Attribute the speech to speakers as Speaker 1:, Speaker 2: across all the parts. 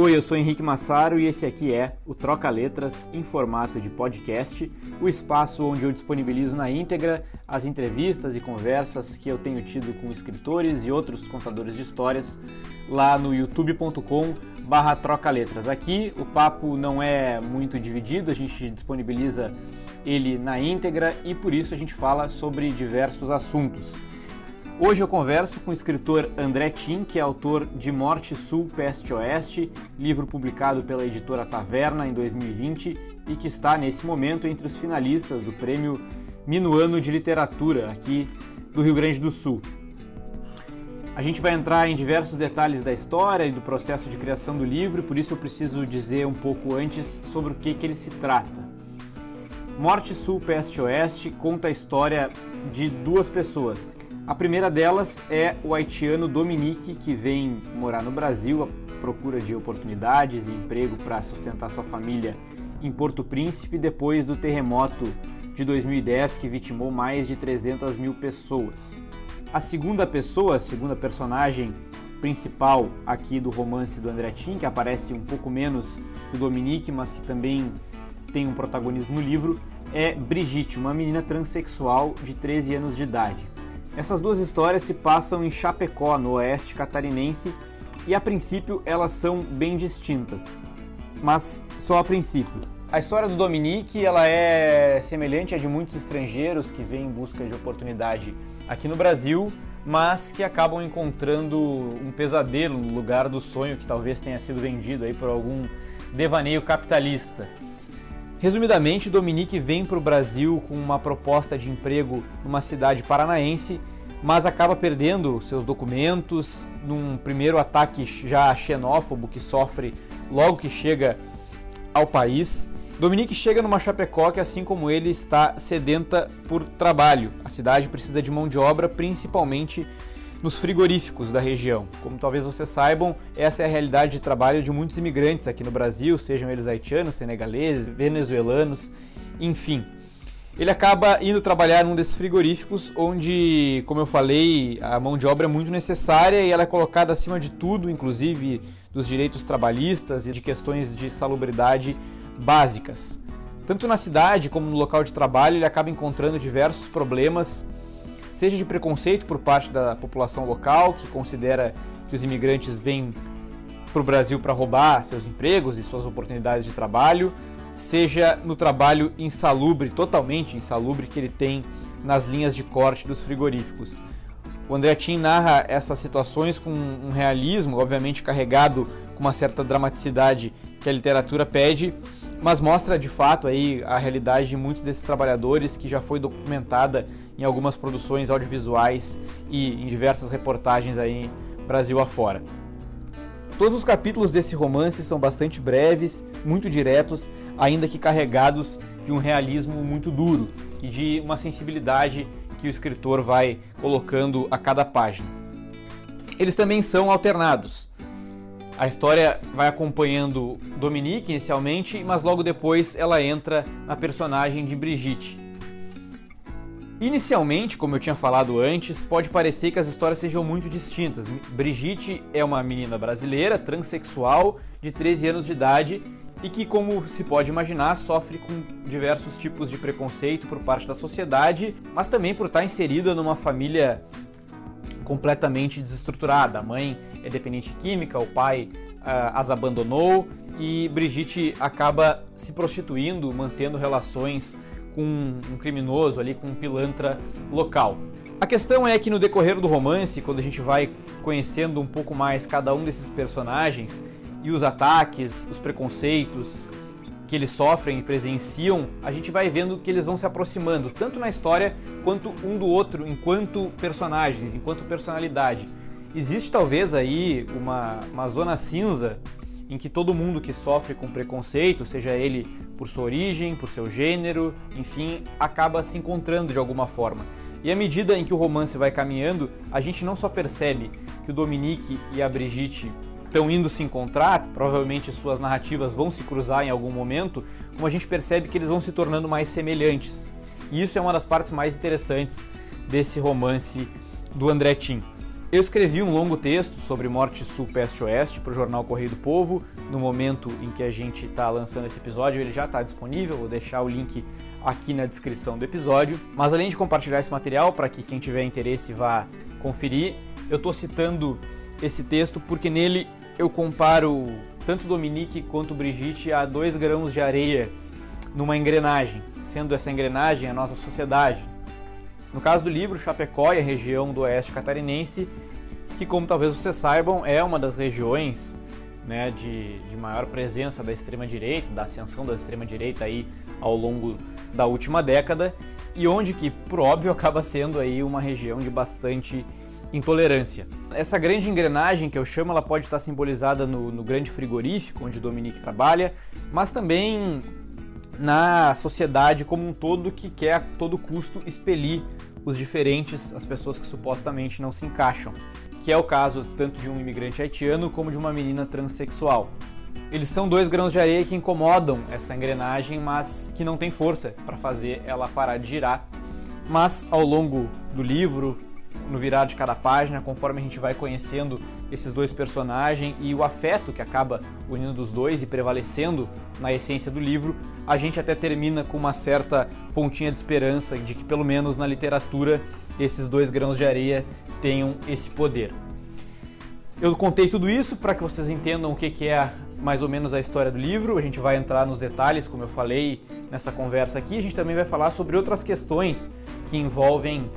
Speaker 1: Oi, eu sou Henrique Massaro e esse aqui é o Troca Letras em formato de podcast, o espaço onde eu disponibilizo na íntegra as entrevistas e conversas que eu tenho tido com escritores e outros contadores de histórias lá no youtube.com barra troca letras. Aqui o papo não é muito dividido, a gente disponibiliza ele na íntegra e por isso a gente fala sobre diversos assuntos. Hoje eu converso com o escritor André Tim, que é autor de Morte Sul, Peste Oeste, livro publicado pela editora Taverna em 2020 e que está nesse momento entre os finalistas do prêmio Minuano de Literatura aqui do Rio Grande do Sul. A gente vai entrar em diversos detalhes da história e do processo de criação do livro, por isso eu preciso dizer um pouco antes sobre o que, que ele se trata. Morte Sul, Peste Oeste conta a história de duas pessoas, a primeira delas é o haitiano Dominique, que vem morar no Brasil à procura de oportunidades e emprego para sustentar sua família em Porto Príncipe depois do terremoto de 2010 que vitimou mais de 300 mil pessoas. A segunda pessoa, a segunda personagem principal aqui do romance do André Tim, que aparece um pouco menos que o Dominique, mas que também tem um protagonismo no livro, é Brigitte, uma menina transexual de 13 anos de idade. Essas duas histórias se passam em Chapecó, no oeste catarinense, e a princípio elas são bem distintas, mas só a princípio. A história do Dominique ela é semelhante à de muitos estrangeiros que vêm em busca de oportunidade aqui no Brasil, mas que acabam encontrando um pesadelo no lugar do sonho que talvez tenha sido vendido aí por algum devaneio capitalista. Resumidamente, Dominique vem para o Brasil com uma proposta de emprego numa cidade paranaense, mas acaba perdendo seus documentos num primeiro ataque já xenófobo que sofre logo que chega ao país. Dominique chega numa Chapecó que, assim como ele, está sedenta por trabalho. A cidade precisa de mão de obra, principalmente nos frigoríficos da região. Como talvez vocês saibam, essa é a realidade de trabalho de muitos imigrantes aqui no Brasil, sejam eles haitianos, senegaleses, venezuelanos, enfim. Ele acaba indo trabalhar num desses frigoríficos, onde, como eu falei, a mão de obra é muito necessária e ela é colocada acima de tudo, inclusive dos direitos trabalhistas e de questões de salubridade básicas. Tanto na cidade como no local de trabalho, ele acaba encontrando diversos problemas seja de preconceito por parte da população local, que considera que os imigrantes vêm para o Brasil para roubar seus empregos e suas oportunidades de trabalho, seja no trabalho insalubre, totalmente insalubre, que ele tem nas linhas de corte dos frigoríficos. O André Tim narra essas situações com um realismo, obviamente carregado com uma certa dramaticidade que a literatura pede, mas mostra de fato aí a realidade de muitos desses trabalhadores que já foi documentada em algumas produções audiovisuais e em diversas reportagens aí Brasil afora. Todos os capítulos desse romance são bastante breves, muito diretos, ainda que carregados de um realismo muito duro e de uma sensibilidade que o escritor vai colocando a cada página. Eles também são alternados. A história vai acompanhando Dominique inicialmente, mas logo depois ela entra na personagem de Brigitte. Inicialmente, como eu tinha falado antes, pode parecer que as histórias sejam muito distintas. Brigitte é uma menina brasileira, transexual, de 13 anos de idade e que, como se pode imaginar, sofre com diversos tipos de preconceito por parte da sociedade, mas também por estar inserida numa família completamente desestruturada. A mãe é dependente química, o pai uh, as abandonou e Brigitte acaba se prostituindo, mantendo relações com um criminoso ali, com um pilantra local. A questão é que no decorrer do romance, quando a gente vai conhecendo um pouco mais cada um desses personagens e os ataques, os preconceitos, que eles sofrem e presenciam, a gente vai vendo que eles vão se aproximando, tanto na história quanto um do outro, enquanto personagens, enquanto personalidade. Existe talvez aí uma, uma zona cinza em que todo mundo que sofre com preconceito, seja ele por sua origem, por seu gênero, enfim, acaba se encontrando de alguma forma. E à medida em que o romance vai caminhando, a gente não só percebe que o Dominique e a Brigitte estão indo se encontrar, provavelmente suas narrativas vão se cruzar em algum momento, como a gente percebe que eles vão se tornando mais semelhantes. E isso é uma das partes mais interessantes desse romance do André Tim. Eu escrevi um longo texto sobre Morte Sul Peste Oeste para o jornal Correio do Povo. No momento em que a gente está lançando esse episódio, ele já está disponível. Vou deixar o link aqui na descrição do episódio. Mas além de compartilhar esse material para que quem tiver interesse vá conferir, eu estou citando esse texto porque nele eu comparo tanto Dominique quanto Brigitte a dois grãos de areia numa engrenagem, sendo essa engrenagem a nossa sociedade, no caso do livro, Chapecó e a região do oeste catarinense, que como talvez vocês saibam, é uma das regiões né, de, de maior presença da extrema-direita, da ascensão da extrema-direita aí ao longo da última década, e onde que, por óbvio, acaba sendo aí uma região de bastante intolerância. Essa grande engrenagem que eu chamo, ela pode estar simbolizada no, no grande frigorífico onde Dominique trabalha, mas também na sociedade como um todo que quer a todo custo expelir os diferentes, as pessoas que supostamente não se encaixam, que é o caso tanto de um imigrante haitiano como de uma menina transexual. Eles são dois grãos de areia que incomodam essa engrenagem, mas que não tem força para fazer ela parar de girar. Mas ao longo do livro, no virar de cada página, conforme a gente vai conhecendo esses dois personagens e o afeto que acaba unindo os dois e prevalecendo na essência do livro, a gente até termina com uma certa pontinha de esperança de que, pelo menos na literatura, esses dois grãos de areia tenham esse poder. Eu contei tudo isso para que vocês entendam o que é mais ou menos a história do livro. A gente vai entrar nos detalhes, como eu falei nessa conversa aqui. A gente também vai falar sobre outras questões que envolvem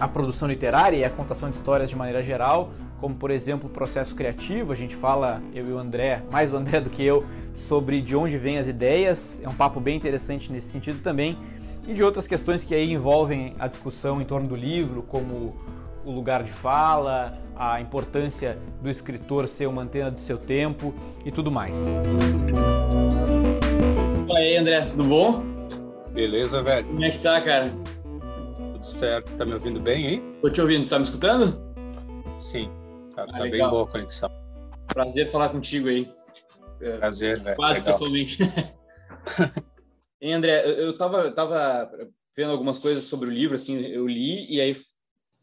Speaker 1: a produção literária e a contação de histórias de maneira geral, como por exemplo o processo criativo. A gente fala, eu e o André, mais o André do que eu, sobre de onde vêm as ideias. É um papo bem interessante nesse sentido também. E de outras questões que aí envolvem a discussão em torno do livro, como o lugar de fala, a importância do escritor ser uma antena do seu tempo e tudo mais.
Speaker 2: E aí, André, tudo bom?
Speaker 3: Beleza, velho.
Speaker 2: Como é que tá, cara?
Speaker 3: Tudo certo. Você tá me ouvindo bem, hein?
Speaker 2: Tô te ouvindo. Tá me escutando?
Speaker 3: Sim. Tá, ah, tá bem boa a conexão.
Speaker 2: Prazer falar contigo aí.
Speaker 3: Prazer, velho.
Speaker 2: Quase legal. pessoalmente. e André, eu tava, eu tava vendo algumas coisas sobre o livro, assim, eu li e aí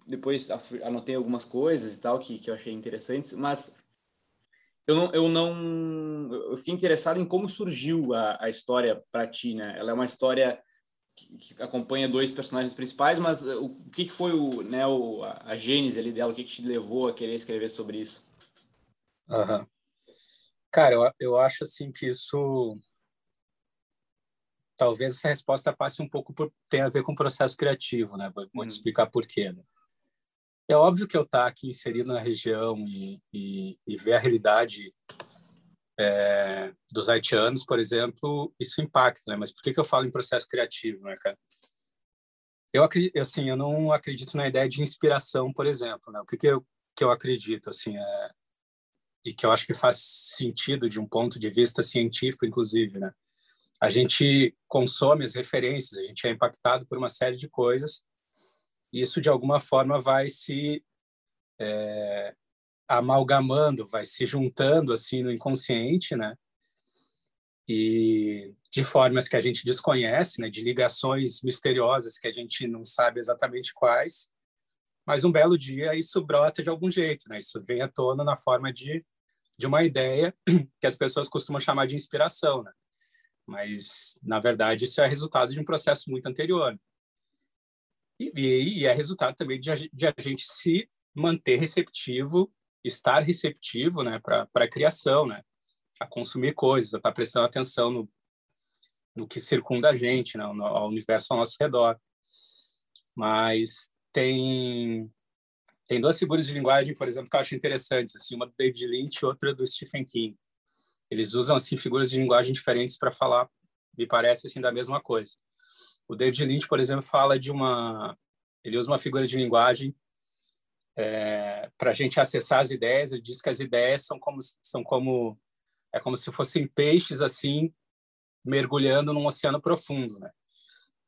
Speaker 2: depois anotei algumas coisas e tal que, que eu achei interessantes, mas eu não, eu não eu fiquei interessado em como surgiu a, a história para ti, né? Ela é uma história que, que, acompanha dois personagens principais, mas uh, o, o que, que foi o, né, o, a, a gênese ali dela? O que, que te levou a querer escrever sobre isso?
Speaker 3: Uhum. Cara, eu, eu acho assim que isso talvez essa resposta passe um pouco por tem a ver com o processo criativo, né? Vou, vou te hum. explicar por quê. Né? É óbvio que eu estar tá aqui inserido na região e, e, e ver a realidade é, dos haitianos, por exemplo, isso impacta, né? Mas por que, que eu falo em processo criativo, né, cara? Eu acredito, assim, eu não acredito na ideia de inspiração, por exemplo, né? O que que eu, que eu acredito, assim, é, e que eu acho que faz sentido de um ponto de vista científico, inclusive, né? A gente consome as referências, a gente é impactado por uma série de coisas, e isso de alguma forma vai se é, amalgamando, vai se juntando assim no inconsciente, né? E de formas que a gente desconhece, né? De ligações misteriosas que a gente não sabe exatamente quais. Mas um belo dia isso brota de algum jeito, né? Isso vem à tona na forma de de uma ideia que as pessoas costumam chamar de inspiração, né? Mas na verdade isso é resultado de um processo muito anterior. E, e, e é resultado também de, de a gente se manter receptivo estar receptivo né, para a criação, né, a consumir coisas, a estar tá prestando atenção no, no que circunda a gente, né, ao universo ao nosso redor. Mas tem tem duas figuras de linguagem, por exemplo, que eu acho interessantes, assim, uma do David Lynch e outra do Stephen King. Eles usam assim figuras de linguagem diferentes para falar, me parece assim da mesma coisa. O David Lynch, por exemplo, fala de uma ele usa uma figura de linguagem é, para a gente acessar as ideias. Ele diz que as ideias são como são como é como se fossem peixes assim mergulhando num oceano profundo, né?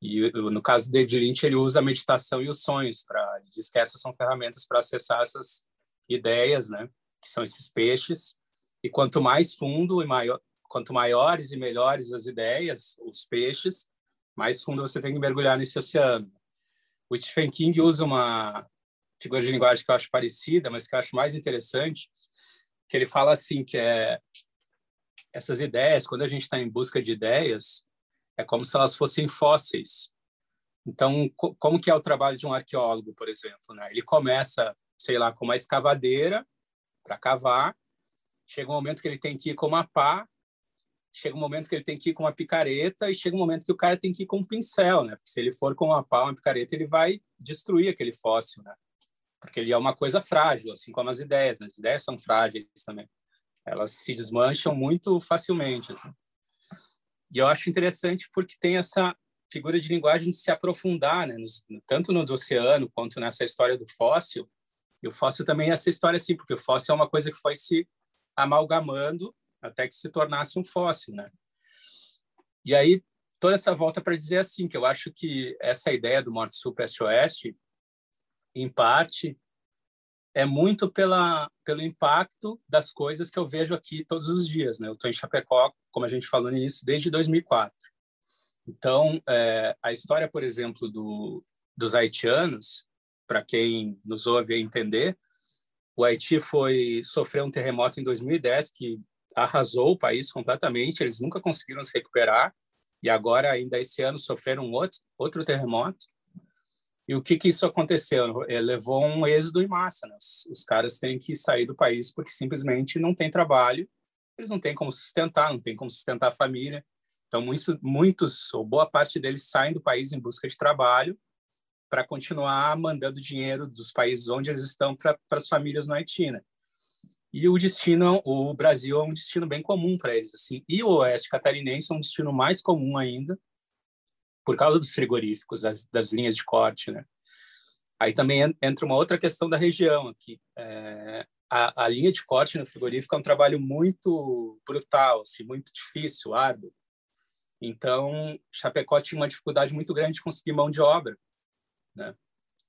Speaker 3: E no caso do David Lynch, ele usa a meditação e os sonhos para diz que essas são ferramentas para acessar essas ideias, né? Que são esses peixes. E quanto mais fundo e maior, quanto maiores e melhores as ideias, os peixes, mais fundo você tem que mergulhar nesse oceano. O Stephen King usa uma figura de linguagem que eu acho parecida, mas que eu acho mais interessante, que ele fala assim que é essas ideias, quando a gente está em busca de ideias, é como se elas fossem fósseis. Então, co como que é o trabalho de um arqueólogo, por exemplo? Né? Ele começa, sei lá, com uma escavadeira para cavar, chega um momento que ele tem que ir com uma pá, chega um momento que ele tem que ir com uma picareta e chega um momento que o cara tem que ir com um pincel, né? Porque se ele for com uma pá, uma picareta, ele vai destruir aquele fóssil, né? Porque ele é uma coisa frágil, assim como as ideias. Né? As ideias são frágeis também. Elas se desmancham muito facilmente. Assim. E eu acho interessante porque tem essa figura de linguagem de se aprofundar, né? Nos, tanto no oceano quanto nessa história do fóssil. E o fóssil também é essa história assim, porque o fóssil é uma coisa que foi se amalgamando até que se tornasse um fóssil, né? E aí toda essa volta para dizer assim que eu acho que essa ideia do Morte Sul Peste Oeste, em parte, é muito pela pelo impacto das coisas que eu vejo aqui todos os dias, né? Eu estou em Chapecó, como a gente falou nisso, desde 2004. Então, é, a história, por exemplo, do, dos haitianos, para quem nos ouve entender, o Haiti foi sofreu um terremoto em 2010 que arrasou o país completamente. Eles nunca conseguiram se recuperar e agora ainda esse ano sofreram outro outro terremoto. E o que que isso aconteceu? É, levou um êxodo em massa. Né? Os, os caras têm que sair do país porque simplesmente não tem trabalho. Eles não têm como sustentar, não têm como sustentar a família. Então muitos, muitos ou boa parte deles saem do país em busca de trabalho para continuar mandando dinheiro dos países onde eles estão para as famílias no Haiti. Né? E o destino, o Brasil é um destino bem comum para eles, assim. E o Oeste Catarinense é um destino mais comum ainda, por causa dos frigoríficos, das, das linhas de corte, né? Aí também entra uma outra questão da região aqui. É, a, a, linha de corte no frigorífico é um trabalho muito brutal, assim, muito difícil, árduo. Então, Chapecó tinha uma dificuldade muito grande de conseguir mão de obra, né?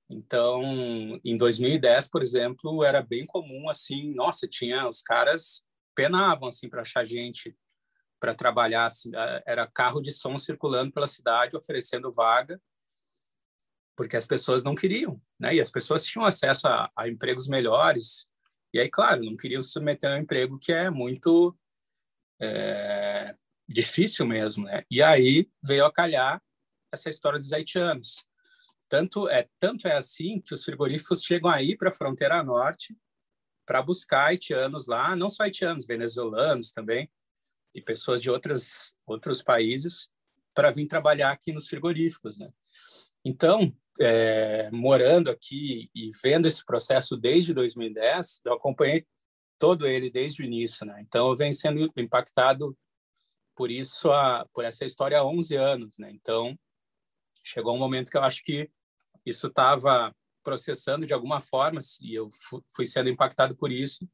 Speaker 3: Então, em 2010, por exemplo, era bem comum assim, nossa, tinha os caras penavam assim para achar gente para trabalhar, assim, era carro de som circulando pela cidade oferecendo vaga, porque as pessoas não queriam, né? E as pessoas tinham acesso a, a empregos melhores, e aí, claro, não queriam se submeter a um emprego que é muito é, difícil mesmo, né? E aí veio a calhar essa história dos haitianos. Tanto é, tanto é assim que os frigoríficos chegam aí para a fronteira norte para buscar haitianos lá, não só haitianos, venezuelanos também, e pessoas de outras, outros países para vir trabalhar aqui nos frigoríficos, né? Então, é, morando aqui e vendo esse processo desde 2010, eu acompanhei todo ele desde o início, né? Então, eu venho sendo impactado por isso, a, por essa história há 11 anos, né? Então, chegou um momento que eu acho que isso estava processando de alguma forma e eu fui sendo impactado por isso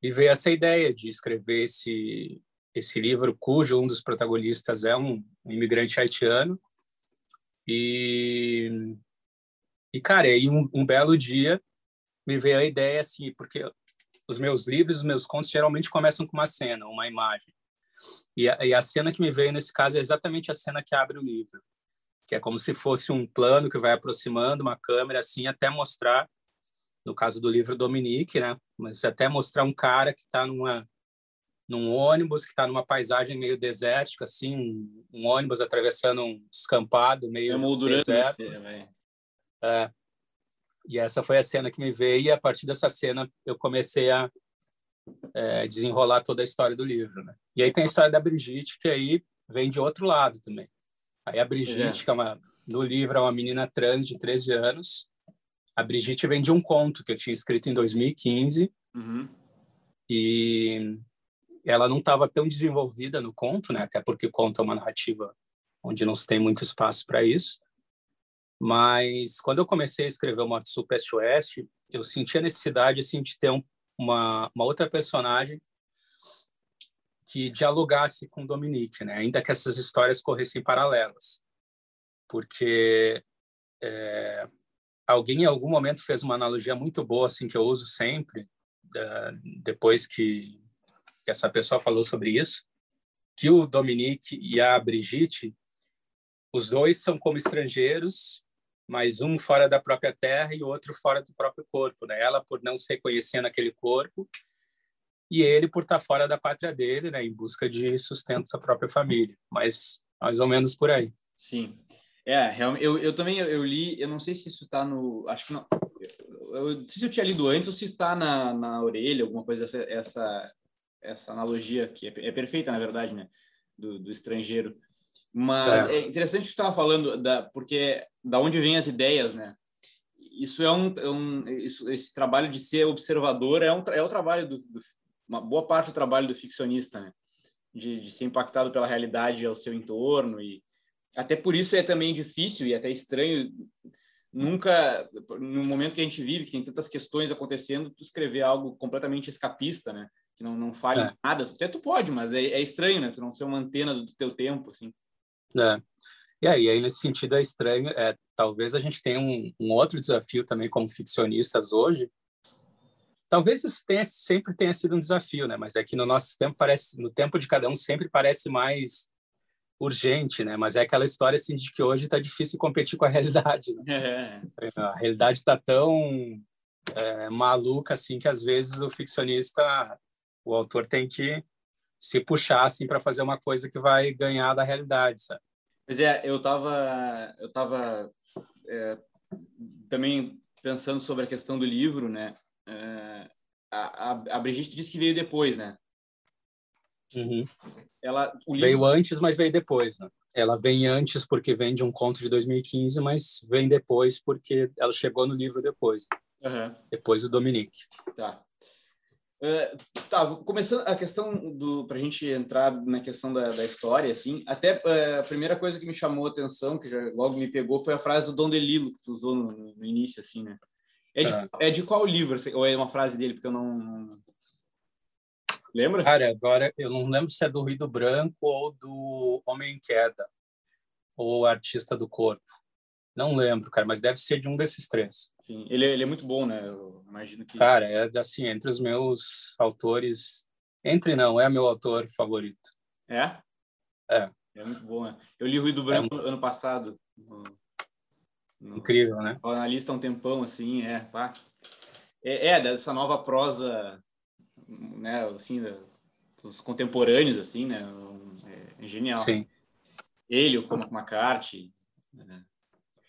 Speaker 3: e veio essa ideia de escrever esse esse livro cujo um dos protagonistas é um, imigrante haitiano e e cara aí um, um, belo dia me veio a ideia assim porque os meus livros os meus contos geralmente começam com uma cena uma imagem e a, e a cena que me veio nesse caso é exatamente a cena que abre o livro que é como se fosse um plano que vai aproximando uma câmera assim até mostrar, no caso do livro Dominique, né? Mas até mostrar um cara que está numa num ônibus que está numa paisagem meio desértica, assim, um, um, ônibus atravessando um descampado meio deserto. Né? É. E essa foi a cena que me veio e a partir dessa cena eu comecei a é, desenrolar toda a história do livro, né? E aí tem a história da Brigitte que aí vem de outro lado também. Aí a Brigitte, é. que é uma, no livro, é uma menina trans de 13 anos. A Brigitte vem de um conto que eu tinha escrito em 2015. Uhum. E ela não estava tão desenvolvida no conto, né? Até porque o conto é uma narrativa onde não se tem muito espaço para isso. Mas quando eu comecei a escrever o Morte Sul Peste Oeste, eu senti a necessidade assim de ter um, uma, uma outra personagem que dialogasse com Dominique, né? ainda que essas histórias corressem paralelas, porque é, alguém em algum momento fez uma analogia muito boa, assim que eu uso sempre, depois que, que essa pessoa falou sobre isso, que o Dominique e a Brigitte, os dois são como estrangeiros, mas um fora da própria terra e outro fora do próprio corpo, né? Ela por não se reconhecer naquele corpo e ele por estar fora da pátria dele, né, em busca de sustento da própria família. Mas mais ou menos por aí.
Speaker 1: Sim. É, realmente, eu, eu também eu, li, eu não sei se isso está no, acho que não, eu, não sei se eu tinha lido antes ou se está na, na orelha, alguma coisa essa essa, essa analogia que é, é perfeita na verdade, né, do, do estrangeiro. Mas é, é interessante que tu estava falando da, porque da onde vêm as ideias, né? Isso é um, é um isso, esse trabalho de ser observador é um é o trabalho do, do uma boa parte do trabalho do ficcionista, né? De, de ser impactado pela realidade ao seu entorno e até por isso é também difícil e até estranho nunca no momento que a gente vive que tem tantas questões acontecendo tu escrever algo completamente escapista né que não não fale é. nada até tu pode mas é, é, estranho né tu não ser uma antena do teu tempo assim
Speaker 3: é. e aí, aí nesse sentido é estranho é talvez a gente tenha um, um outro desafio também como ficcionistas hoje talvez isso tenha, sempre tenha sido um desafio né mas é que no nosso tempo parece no tempo de cada um sempre parece mais urgente, né? Mas é aquela história assim de que hoje está difícil competir com a realidade. Né? É. A realidade está tão é, maluca assim que às vezes o ficcionista, o autor tem que se puxar assim para fazer uma coisa que vai ganhar da realidade, sabe?
Speaker 1: Pois é, eu estava eu tava é, também pensando sobre a questão do livro, né? É, a, a, a Brigitte disse que veio depois, né?
Speaker 3: Uhum. Ela, livro... Veio antes, mas veio depois, né? Ela vem antes porque vem de um conto de 2015, mas vem depois porque ela chegou no livro depois. Uhum. Depois do Dominique.
Speaker 1: Tá. Uh, tá, começando a questão do para a gente entrar na questão da, da história, assim, até uh, a primeira coisa que me chamou a atenção, que já logo me pegou, foi a frase do Dom DeLillo que tu usou no, no início, assim, né? É de, é. é de qual livro? Ou é uma frase dele? Porque eu não, Lembra?
Speaker 3: Cara, agora eu não lembro se é do Ruído Branco ou do Homem em Queda, ou Artista do Corpo. Não lembro, cara, mas deve ser de um desses três.
Speaker 1: Sim, ele, ele é muito bom, né? Eu imagino que.
Speaker 3: Cara, é assim, entre os meus autores. Entre não, é meu autor favorito.
Speaker 1: É?
Speaker 3: É.
Speaker 1: É muito bom, né? Eu li Ruído Branco é... ano passado. No...
Speaker 3: No... Incrível, né?
Speaker 1: Na lista há um tempão, assim, é. Pá. É, é, dessa nova prosa né, enfim, dos contemporâneos, assim, né, é, é genial.
Speaker 3: Sim.
Speaker 1: Ele, o Cormac McCarthy, né?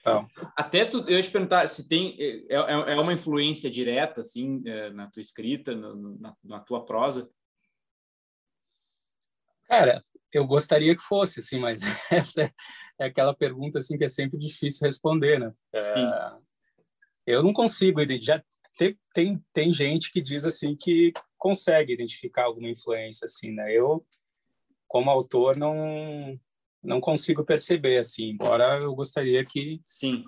Speaker 1: Então. Até tu, eu te perguntar se tem é, é, é uma influência direta assim é, na tua escrita, no, na, na, tua prosa.
Speaker 3: Cara, eu gostaria que fosse assim, mas essa é, é aquela pergunta assim que é sempre difícil responder, né? É, eu não consigo já tem, tem, tem gente que diz assim que consegue identificar alguma influência assim, né? Eu como autor não não consigo perceber assim, embora eu gostaria que
Speaker 1: sim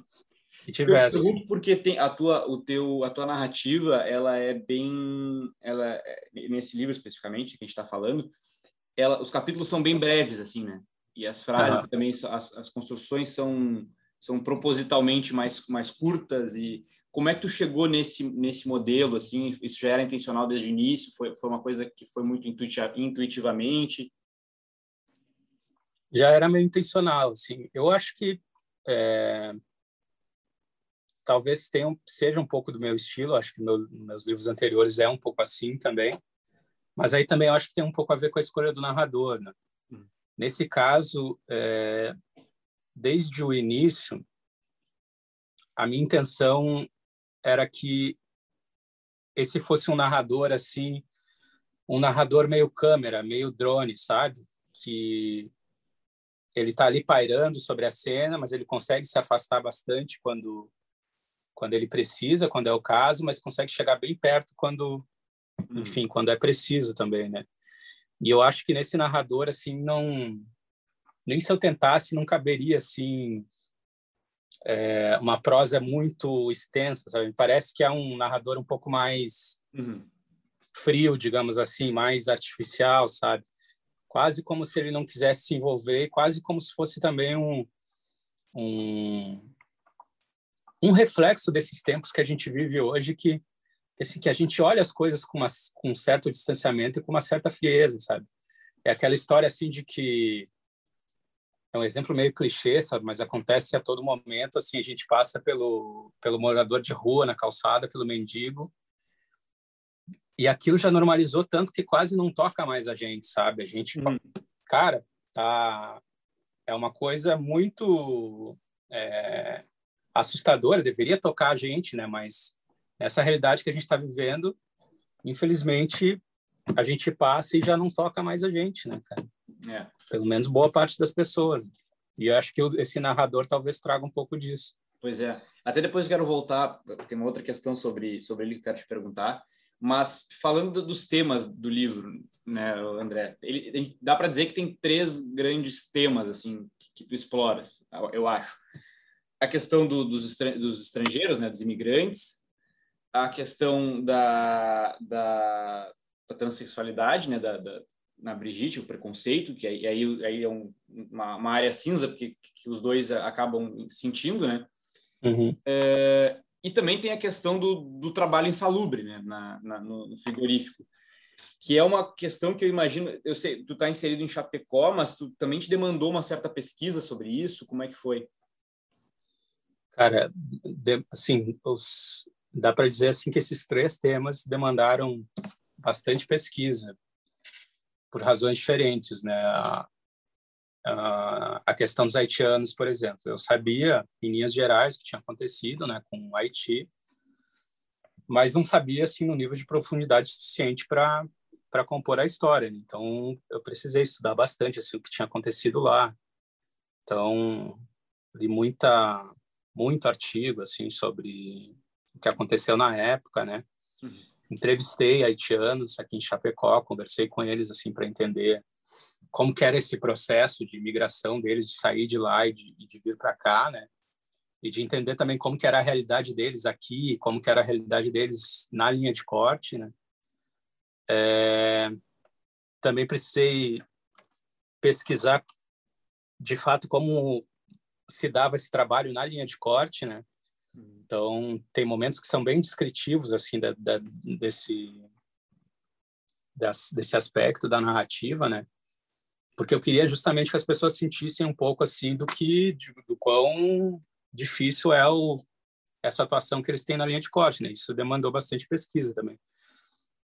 Speaker 3: que tivesse.
Speaker 1: Eu pergunto porque tem a tua o teu a tua narrativa, ela é bem ela é, nesse livro especificamente que a gente está falando, ela os capítulos são bem breves assim, né? E as frases uhum. também as, as construções são são propositalmente mais mais curtas e como é que tu chegou nesse, nesse modelo, assim? Isso já era intencional desde o início? Foi, foi uma coisa que foi muito intuitivamente?
Speaker 3: Já era meio intencional, assim. Eu acho que é, talvez tenha, seja um pouco do meu estilo. Acho que meu, meus livros anteriores é um pouco assim também. Mas aí também eu acho que tem um pouco a ver com a escolha do narrador, né? Hum. Nesse caso, é, desde o início, a minha intenção era que esse fosse um narrador assim, um narrador meio câmera, meio drone, sabe? Que ele está ali pairando sobre a cena, mas ele consegue se afastar bastante quando quando ele precisa, quando é o caso, mas consegue chegar bem perto quando, hum. enfim, quando é preciso também, né? E eu acho que nesse narrador assim não nem se eu tentasse não caberia assim é, uma prosa muito extensa, sabe? Parece que é um narrador um pouco mais uhum. frio, digamos assim, mais artificial, sabe? Quase como se ele não quisesse se envolver, quase como se fosse também um, um, um reflexo desses tempos que a gente vive hoje, que, assim, que a gente olha as coisas com, uma, com um certo distanciamento e com uma certa frieza, sabe? É aquela história assim de que é um exemplo meio clichê, sabe? Mas acontece a todo momento. Assim, a gente passa pelo pelo morador de rua na calçada, pelo mendigo, e aquilo já normalizou tanto que quase não toca mais a gente, sabe? A gente, hum. cara, tá é uma coisa muito é, assustadora. Deveria tocar a gente, né? Mas essa realidade que a gente está vivendo, infelizmente, a gente passa e já não toca mais a gente, né, cara? É. Pelo menos boa parte das pessoas. E eu acho que esse narrador talvez traga um pouco disso.
Speaker 1: Pois é. Até depois eu quero voltar, tem uma outra questão sobre, sobre ele que eu quero te perguntar. Mas falando dos temas do livro, né, André, ele, ele dá para dizer que tem três grandes temas assim que, que tu exploras, eu acho. A questão do, dos, dos estrangeiros, né, dos imigrantes, a questão da, da, da transexualidade, né, da, da, na Brigitte, o preconceito, que aí, aí, aí é um, uma, uma, área cinza, porque que os dois acabam sentindo, né? Uhum. É, e também tem a questão do, do trabalho insalubre, né, na, na, no frigorífico, que é uma questão que eu imagino, eu sei, tu está inserido em Chapecó, mas tu também te demandou uma certa pesquisa sobre isso, como é que foi?
Speaker 3: Cara, de, assim, os, dá para dizer assim que esses três temas demandaram bastante pesquisa por razões diferentes, né? A, a, a, questão dos haitianos, por exemplo, eu sabia em linhas gerais o que tinha acontecido, né, com o Haiti, mas não sabia assim no nível de profundidade suficiente para para compor a história. Né? Então eu precisei estudar bastante assim o que tinha acontecido lá. Então li muita muito artigo assim sobre o que aconteceu na época, né? Uhum entrevistei haitianos aqui em Chapecó, conversei com eles assim para entender como que era esse processo de migração deles, de sair de lá e de, de vir para cá, né? E de entender também como que era a realidade deles aqui, como que era a realidade deles na linha de corte, né? É... Também precisei pesquisar de fato como se dava esse trabalho na linha de corte, né? Então, tem momentos que são bem descritivos, assim, da, da, desse, das, desse aspecto da narrativa, né? Porque eu queria justamente que as pessoas sentissem um pouco, assim, do que, de, do quão difícil é o, essa atuação que eles têm na linha de corte, né? Isso demandou bastante pesquisa também.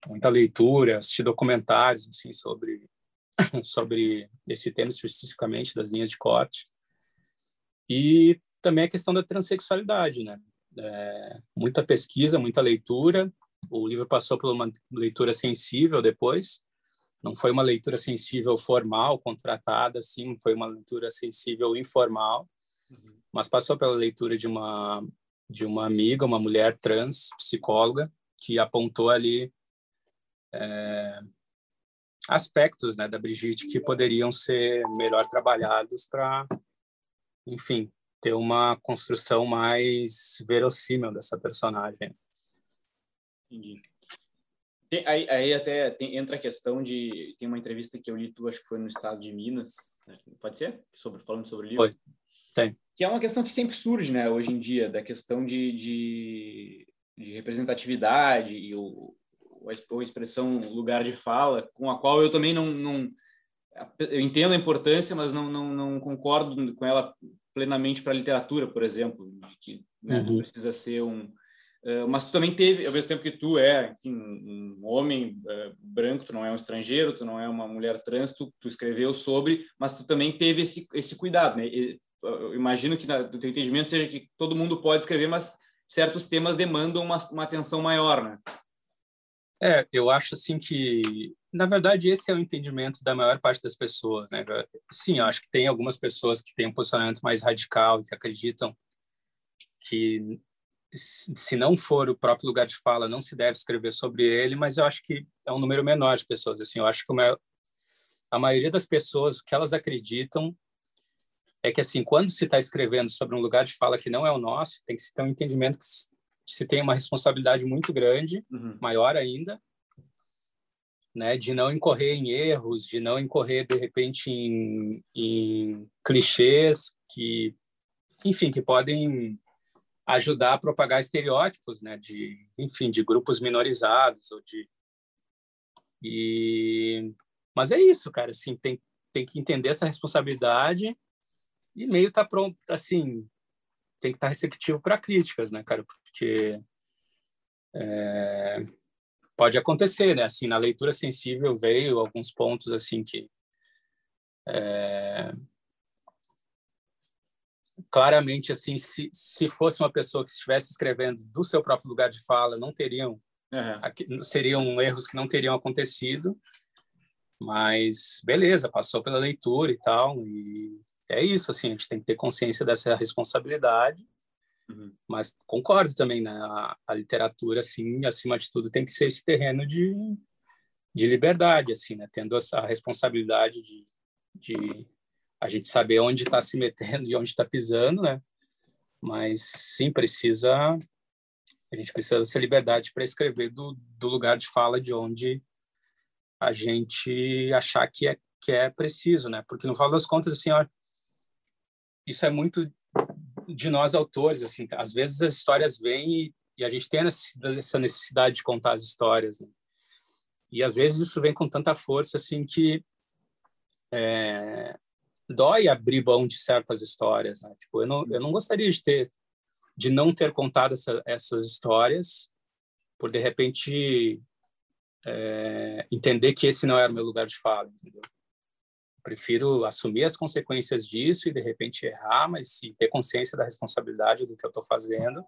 Speaker 3: Muita leitura, assistir documentários, assim, sobre, sobre esse tema especificamente das linhas de corte. E também a questão da transexualidade, né? É, muita pesquisa, muita leitura. O livro passou por uma leitura sensível depois. Não foi uma leitura sensível formal, contratada, assim, foi uma leitura sensível informal, uhum. mas passou pela leitura de uma de uma amiga, uma mulher trans, psicóloga, que apontou ali é, aspectos né, da Brigitte que poderiam ser melhor trabalhados para, enfim, ter uma construção mais verossímil dessa personagem.
Speaker 1: Entendi. Tem, aí, aí, até tem, entra a questão de tem uma entrevista que eu li tu acho que foi no estado de Minas né? pode ser sobre falando sobre o livro
Speaker 3: foi. tem
Speaker 1: que é uma questão que sempre surge né hoje em dia da questão de, de, de representatividade e o, a expressão lugar de fala com a qual eu também não, não eu entendo a importância mas não, não, não concordo com ela plenamente para a literatura, por exemplo, que né, uhum. precisa ser um. Uh, mas tu também teve, ao mesmo tempo que tu é, enfim, um homem uh, branco, tu não é um estrangeiro, tu não é uma mulher trans, tu, tu escreveu sobre, mas tu também teve esse, esse cuidado, né? E, eu imagino que do teu entendimento seja que todo mundo pode escrever, mas certos temas demandam uma, uma atenção maior, né?
Speaker 3: É, eu acho assim que, na verdade, esse é o entendimento da maior parte das pessoas, né? Sim, eu acho que tem algumas pessoas que têm um posicionamento mais radical, que acreditam que se não for o próprio lugar de fala, não se deve escrever sobre ele, mas eu acho que é um número menor de pessoas. Assim, eu acho que a maioria das pessoas, o que elas acreditam é que, assim, quando se está escrevendo sobre um lugar de fala que não é o nosso, tem que se ter um entendimento que se tem uma responsabilidade muito grande, uhum. maior ainda, né, de não incorrer em erros, de não incorrer de repente em, em clichês que, enfim, que podem ajudar a propagar estereótipos, né, de, enfim, de grupos minorizados ou de e mas é isso, cara, assim, tem tem que entender essa responsabilidade e meio tá pronto, assim, tem que estar tá receptivo para críticas, né, cara? Porque é, pode acontecer, né? Assim, na leitura sensível veio alguns pontos assim que é, claramente assim, se, se fosse uma pessoa que estivesse escrevendo do seu próprio lugar de fala, não teriam uhum. seriam erros que não teriam acontecido. Mas beleza, passou pela leitura e tal, e é isso, assim, a gente tem que ter consciência dessa responsabilidade, uhum. mas concordo também, né, a, a, literatura, assim, acima de tudo, tem que ser esse terreno de, de liberdade, assim, né, tendo essa responsabilidade de, de a gente saber onde está se metendo e onde está pisando, né, mas sim, precisa, a gente precisa dessa liberdade para escrever do, do lugar de fala de onde a gente achar que é que é preciso, né? Porque no final das contas, assim, ó, isso é muito de nós autores, assim. Às vezes as histórias vêm e, e a gente tem essa necessidade de contar as histórias, né? E às vezes isso vem com tanta força, assim, que é, dói abrir mão de certas histórias, né? Tipo, eu não, eu não gostaria de ter, de não ter contado essa, essas histórias, por de repente é, entender que esse não era o meu lugar de fala, entendeu? Prefiro assumir as consequências disso e de repente errar, mas ter consciência da responsabilidade do que eu estou fazendo,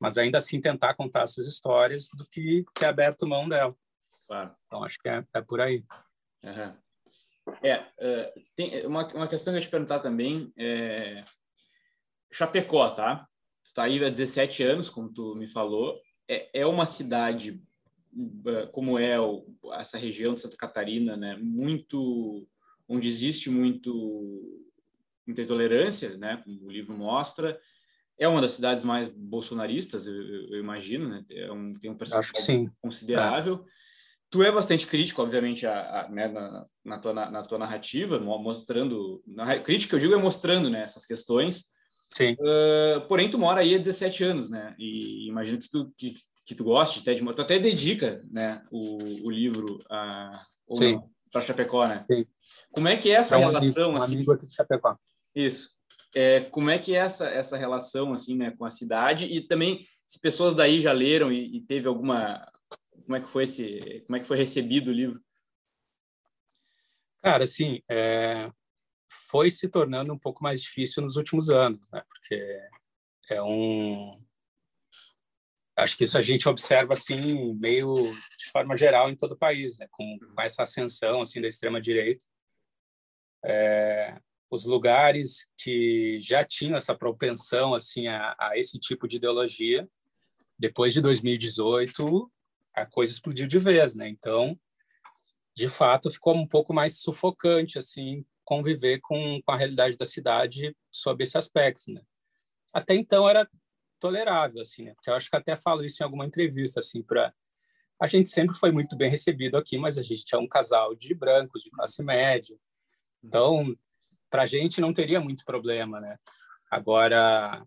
Speaker 3: mas ainda assim tentar contar essas histórias do que ter aberto mão dela. Claro. Então acho que é, é por aí.
Speaker 1: Uhum. É, uh, tem uma, uma questão que eu ia te perguntar também é Chapecó, tá? Tu tá aí há 17 anos, como tu me falou. É, é uma cidade eh, como é o, essa região de Santa Catarina, né, muito onde existe muito muita intolerância, né, como o livro mostra, é uma das cidades mais bolsonaristas, eu, eu imagino, né, é um, tem um
Speaker 3: percentual
Speaker 1: considerável. É. Tu é bastante crítico, obviamente, a, a né, na, na, tua, na, na, tua narrativa, mostrando, na crítica eu digo é mostrando né, essas questões,
Speaker 3: Sim. Uh,
Speaker 1: porém, tu mora aí há 17 anos, né? E imagino que tu, que, que tu goste até de... Tu até dedica né, o, o livro a, para Chapecó, né?
Speaker 3: Sim.
Speaker 1: Como é que é essa é um relação?
Speaker 3: Amigo, um
Speaker 1: assim,
Speaker 3: amigo aqui de Chapecó.
Speaker 1: Isso. É, como é que é essa, essa relação assim, né, com a cidade? E também, se pessoas daí já leram e, e teve alguma... Como é que foi esse... Como é que foi recebido o livro?
Speaker 3: Cara, assim, é, foi se tornando um pouco mais difícil nos últimos anos, né? Porque é um acho que isso a gente observa assim meio de forma geral em todo o país, né? Com, com essa ascensão assim da extrema direita, é, os lugares que já tinham essa propensão assim a, a esse tipo de ideologia, depois de 2018 a coisa explodiu de vez, né? Então, de fato, ficou um pouco mais sufocante assim conviver com, com a realidade da cidade sob esse aspecto, né? Até então era tolerável, assim, né? Porque eu acho que até falo isso em alguma entrevista, assim, para a gente sempre foi muito bem recebido aqui, mas a gente é um casal de brancos, de classe média, então para a gente não teria muito problema, né? Agora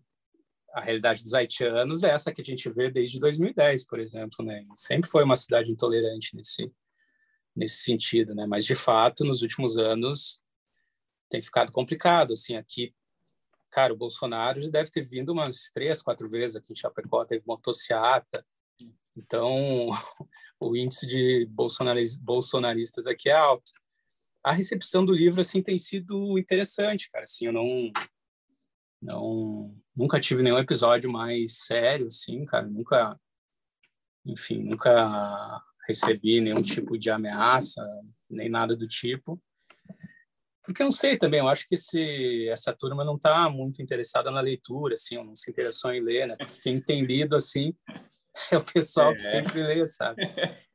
Speaker 3: a realidade dos haitianos é essa que a gente vê desde 2010, por exemplo, né? Sempre foi uma cidade intolerante nesse nesse sentido, né? Mas de fato, nos últimos anos tem ficado complicado, assim, aqui, cara, o Bolsonaro já deve ter vindo umas três, quatro vezes aqui em Chapecó, teve motociata, então o índice de bolsonaristas aqui é alto. A recepção do livro, assim, tem sido interessante, cara, assim, eu não, não, nunca tive nenhum episódio mais sério, assim, cara, nunca, enfim, nunca recebi nenhum tipo de ameaça, nem nada do tipo. Porque eu não sei também, eu acho que esse, essa turma não está muito interessada na leitura, assim, não se interessou em ler, né? Porque quem tem lido, assim, é o pessoal é. que sempre lê, sabe?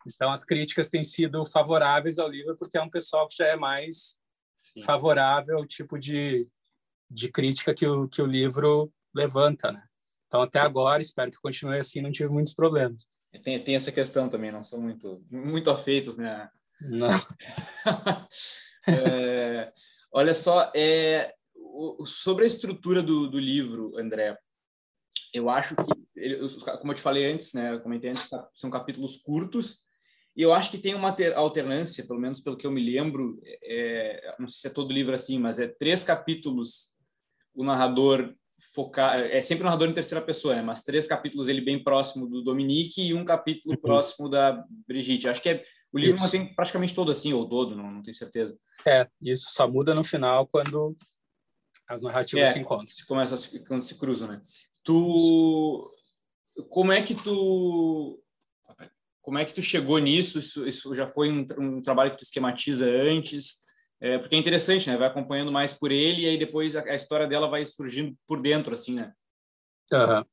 Speaker 3: Então, as críticas têm sido favoráveis ao livro, porque é um pessoal que já é mais Sim. favorável ao tipo de, de crítica que o, que o livro levanta, né? Então, até agora, espero que continue assim, não tive muitos problemas.
Speaker 1: Tem, tem essa questão também, não são muito, muito afeitos, né?
Speaker 3: Não.
Speaker 1: É, olha só, é, o, sobre a estrutura do, do livro, André, eu acho que, ele, como eu te falei antes, né, eu comentei antes, são capítulos curtos, e eu acho que tem uma alternância, pelo menos pelo que eu me lembro, é, não sei se é todo livro assim, mas é três capítulos o narrador focar é sempre um narrador em terceira pessoa, né? Mas três capítulos ele bem próximo do Dominique e um capítulo uhum. próximo da Brigitte. Acho que é o livro isso. mantém praticamente todo assim ou todo, não, não tenho certeza.
Speaker 3: É, isso só muda no final quando as narrativas é, se encontram.
Speaker 1: Se começa quando se cruzam, né? Tu como é que tu como é que tu chegou nisso? Isso, isso já foi um, um trabalho que tu esquematiza antes? É, porque é interessante, né? Vai acompanhando mais por ele e aí depois a, a história dela vai surgindo por dentro, assim, né?
Speaker 3: Uhum.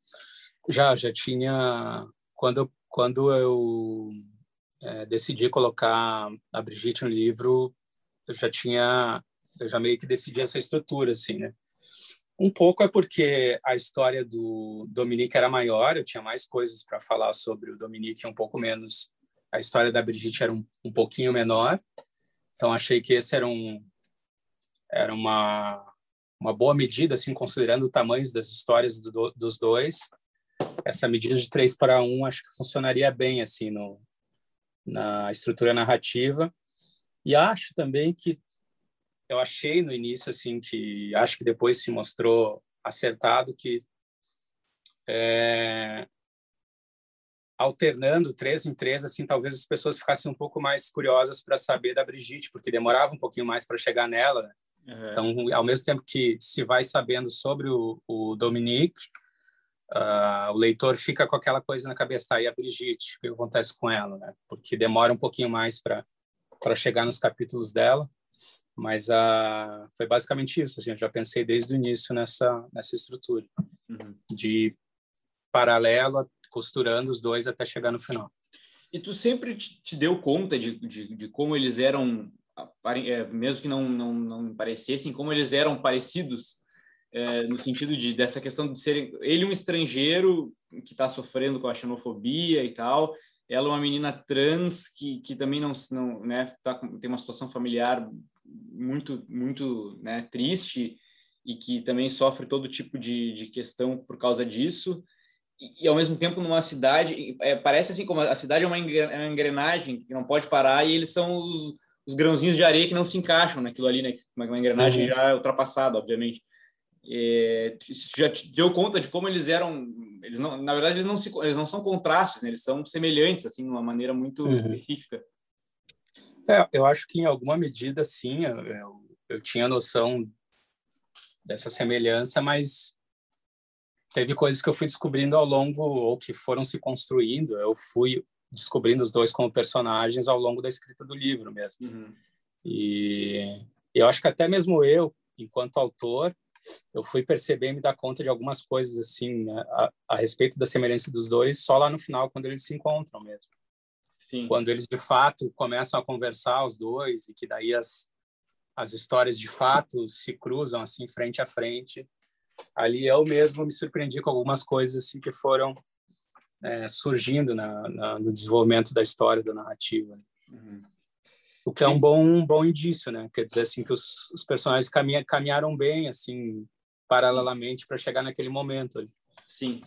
Speaker 3: Já, já tinha... Quando, quando eu é, decidi colocar a Brigitte no livro, eu já tinha... Eu já meio que decidi essa estrutura, assim, né? Um pouco é porque a história do Dominique era maior, eu tinha mais coisas para falar sobre o Dominique, um pouco menos. A história da Brigitte era um, um pouquinho menor. Então achei que esse era um era uma uma boa medida assim considerando o tamanho das histórias do, dos dois. Essa medida de três para um acho que funcionaria bem assim no na estrutura narrativa. E acho também que eu achei no início assim que acho que depois se mostrou acertado que é, alternando três em três, assim, talvez as pessoas ficassem um pouco mais curiosas para saber da Brigitte, porque demorava um pouquinho mais para chegar nela. Uhum. Então, ao mesmo tempo que se vai sabendo sobre o, o Dominique, uh, o leitor fica com aquela coisa na cabeça, tá, e a Brigitte, o que acontece com ela, né? Porque demora um pouquinho mais para para chegar nos capítulos dela, mas uh, foi basicamente isso, assim, eu já pensei desde o início nessa nessa estrutura uhum. de paralelo costurando os dois até chegar no final.
Speaker 1: E tu sempre te deu conta de, de, de como eles eram, é, mesmo que não, não, não parecessem, como eles eram parecidos, é, no sentido de dessa questão de serem ele um estrangeiro que está sofrendo com a xenofobia e tal, ela uma menina trans que, que também não, não né, tá, tem uma situação familiar muito muito né, triste e que também sofre todo tipo de, de questão por causa disso e, e, ao mesmo tempo numa cidade é, parece assim como a cidade é, é uma engrenagem que não pode parar e eles são os, os grãozinhos de areia que não se encaixam naquilo ali né uma engrenagem uhum. já ultrapassada obviamente é, já te deu conta de como eles eram eles não na verdade eles não se eles não são contrastes né? eles são semelhantes assim de uma maneira muito uhum. específica
Speaker 3: é, eu acho que em alguma medida sim eu, eu, eu tinha noção dessa semelhança mas teve coisas que eu fui descobrindo ao longo ou que foram se construindo. Eu fui descobrindo os dois como personagens ao longo da escrita do livro mesmo. Uhum. E eu acho que até mesmo eu, enquanto autor, eu fui perceber e me dar conta de algumas coisas assim né, a, a, respeito da semelhança dos dois só lá no final quando eles se encontram mesmo. Sim. Quando eles de fato começam a conversar os dois e que daí as as histórias de fato se cruzam assim frente a frente ali eu mesmo me surpreendi com algumas coisas assim que foram é, surgindo na, na, no desenvolvimento da história da narrativa uhum. o que é um bom um bom indício né quer dizer assim que os, os personagens caminha, caminharam bem assim paralelamente para chegar naquele momento ali.
Speaker 1: sim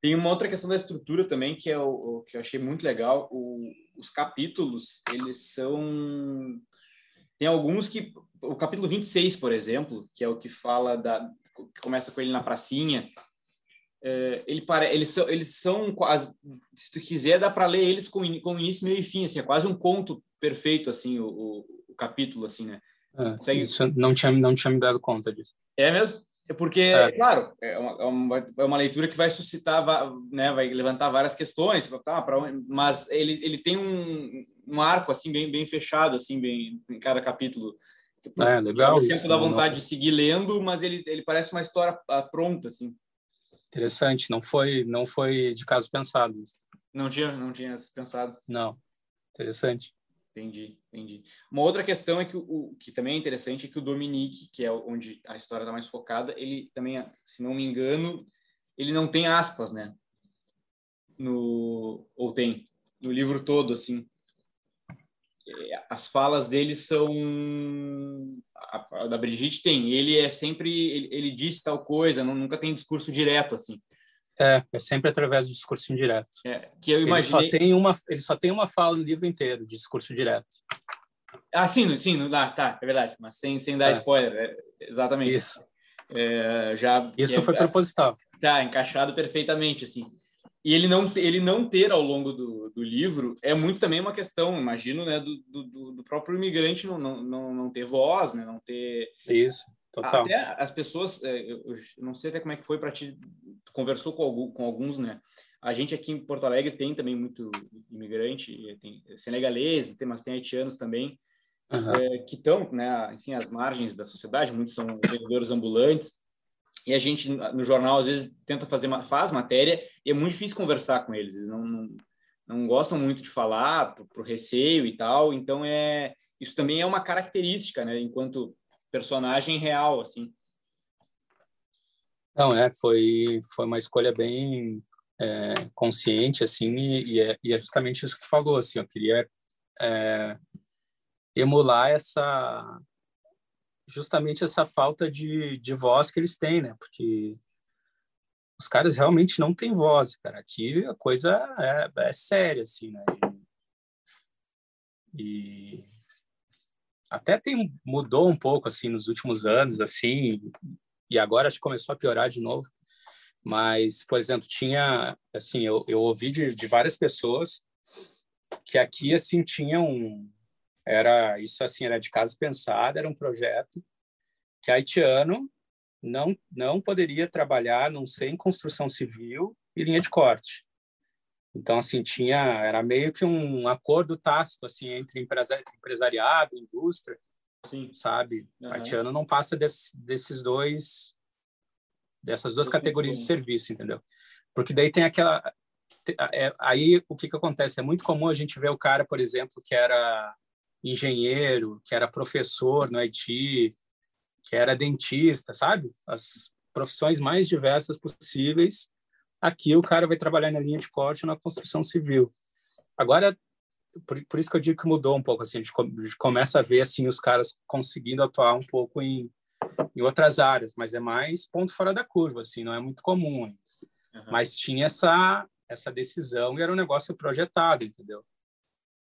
Speaker 1: tem uma outra questão da estrutura também que é o, o que eu achei muito legal o, os capítulos eles são tem alguns que o capítulo 26, por exemplo, que é o que fala da, que começa com ele na pracinha, é, ele para, eles são, eles são quase, se tu quiser, dá para ler eles com, com início, meio e fim, assim, é quase um conto perfeito, assim, o, o, o capítulo, assim, né?
Speaker 3: É, isso não tinha, não tinha me dado conta disso.
Speaker 1: É mesmo? É porque, é. claro, é uma, é uma, é uma, leitura que vai suscitar, né, vai levantar várias questões, tá, pra, mas ele, ele tem um, um arco, assim, bem, bem fechado, assim, bem, em cada capítulo.
Speaker 3: Tipo, é, legal
Speaker 1: Ao tempo dá vontade não... de seguir lendo, mas ele, ele parece uma história ah, pronta, assim.
Speaker 3: Interessante, não foi não foi de caso pensado isso.
Speaker 1: Não tinha, não tinha pensado.
Speaker 3: Não, interessante.
Speaker 1: Entendi, entendi. Uma outra questão é que o que também é interessante é que o Dominique, que é onde a história está mais focada, ele também, se não me engano, ele não tem aspas, né? No ou tem no livro todo, assim. É, as falas dele são a, a, da Brigitte tem ele é sempre ele, ele diz tal coisa não, nunca tem discurso direto assim
Speaker 3: é é sempre através do discurso indireto
Speaker 1: é, que eu imaginei
Speaker 3: ele só tem uma ele só tem uma fala no livro inteiro de discurso direto
Speaker 1: ah sim sim não dá tá é verdade mas sem sem dar é. spoiler é, exatamente
Speaker 3: isso
Speaker 1: É, já
Speaker 3: Isso
Speaker 1: é,
Speaker 3: foi proposital.
Speaker 1: Tá, encaixado perfeitamente, assim. E ele não, ele não ter ao longo do, do livro é muito também uma questão, imagino, né, do, do, do próprio imigrante não, não, não, não ter voz, né, não ter...
Speaker 3: Isso, total.
Speaker 1: Até as pessoas, é, eu, não sei até como é que foi para ti, conversou com, algum, com alguns, né, a gente aqui em Porto Alegre tem também muito imigrante, tem senegalês, tem, mas tem haitianos também, uhum. é, que estão, né, enfim, às margens da sociedade, muitos são vendedores ambulantes, e a gente no jornal às vezes tenta fazer faz matéria e é muito difícil conversar com eles. Eles não, não, não gostam muito de falar por, receio e tal. Então é isso também é uma característica né enquanto personagem real assim.
Speaker 3: Não é foi foi uma escolha bem é, consciente assim e, e, é, e, é, justamente isso que tu falou assim eu queria é, emular essa justamente essa falta de, de voz que eles têm, né? Porque os caras realmente não têm voz, cara. Aqui a coisa é, é séria, assim, né? E, e, até tem mudou um pouco assim nos últimos anos, assim, e agora acho que começou a piorar de novo. Mas, por exemplo, tinha, assim, eu, eu ouvi de, de várias pessoas que aqui assim tinham era isso assim era de casa pensada, era um projeto que haitiano não não poderia trabalhar, não sei, em construção civil e linha de corte. Então assim tinha era meio que um acordo tácito assim entre empresariado, indústria,
Speaker 1: Sim.
Speaker 3: sabe? Uhum. Haitiano não passa desse, desses dois dessas duas categorias de serviço, entendeu? Porque daí tem aquela é, aí o que que acontece é muito comum a gente ver o cara, por exemplo, que era engenheiro, que era professor no Haiti, que era dentista, sabe? As profissões mais diversas possíveis. Aqui o cara vai trabalhar na linha de corte na construção civil. Agora, por, por isso que eu digo que mudou um pouco, assim, a gente, a gente começa a ver assim os caras conseguindo atuar um pouco em, em outras áreas, mas é mais ponto fora da curva, assim, não é muito comum. Uhum. Mas tinha essa essa decisão e era um negócio projetado, entendeu?